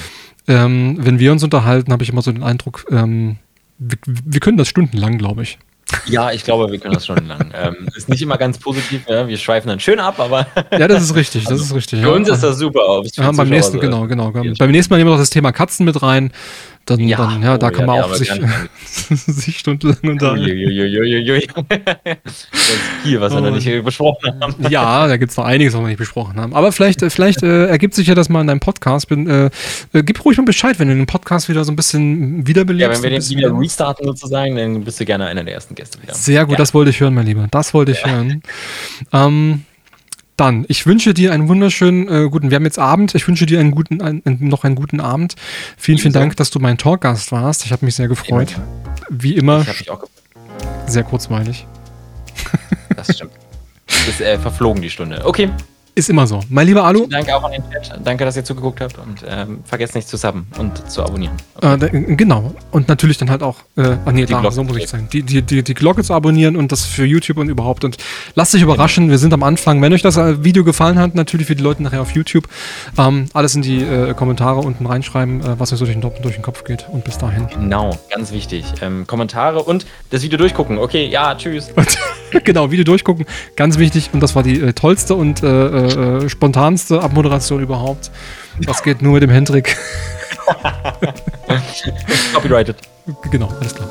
Ähm, wenn wir uns unterhalten, habe ich immer so den Eindruck, ähm, wir, wir können das stundenlang, glaube ich. Ja, ich glaube, wir können das schon lang. *laughs* ähm, ist nicht immer ganz positiv, ja? wir schweifen dann schön ab, aber. *laughs* ja, das ist richtig, das also, ist richtig. Für ja. uns ist das super. Ja, beim nächsten, genau, genau. Beim nächsten Mal nehmen wir noch das Thema Katzen mit rein. Dann, ja, dann, ja, oh, da kann ja, man auch sich, *laughs* sich stundenlang unterhalten. das ist viel, was wir noch nicht besprochen haben. Ja, da gibt es noch einiges, was wir nicht besprochen haben. Aber vielleicht, äh, vielleicht äh, ergibt sich ja das mal in deinem Podcast. Bin, äh, äh, gib ruhig mal Bescheid, wenn du den Podcast wieder so ein bisschen wiederbelebst. Ja, wenn wir den wieder restarten sozusagen, dann bist du gerne einer der ersten Gäste wieder. Sehr gut, das wollte ich hören, mein Lieber. Das wollte ich hören. Ähm, dann, ich wünsche dir einen wunderschönen äh, guten, wir haben jetzt Abend, ich wünsche dir einen guten, ein, noch einen guten Abend. Vielen, vielen Dank, dass du mein Talkgast warst. Ich habe mich sehr gefreut. Wie immer. Ich habe mich auch gefreut. Sehr kurzweilig. Das stimmt. ist äh, verflogen die Stunde. Okay. Ist immer so. Mein lieber Alu. Danke auch an den Chat. Danke, dass ihr zugeguckt habt und ähm, vergesst nicht zu subben und zu abonnieren. Okay. Äh, genau. Und natürlich dann halt auch, äh, ah nee, da, so muss ich sagen, die, die, die, die Glocke zu abonnieren und das für YouTube und überhaupt. Und lasst euch überraschen, wir sind am Anfang. Wenn euch das äh, Video gefallen hat, natürlich für die Leute nachher auf YouTube, ähm, alles in die äh, Kommentare unten reinschreiben, äh, was euch so durch den, durch den Kopf geht. Und bis dahin. Genau, ganz wichtig. Ähm, Kommentare und das Video durchgucken. Okay, ja, tschüss. *laughs* *laughs* genau, Video durchgucken, ganz wichtig. Und das war die äh, tollste und äh, äh, spontanste Abmoderation überhaupt. Das geht nur mit dem Hendrik. Copyrighted. Genau, alles klar.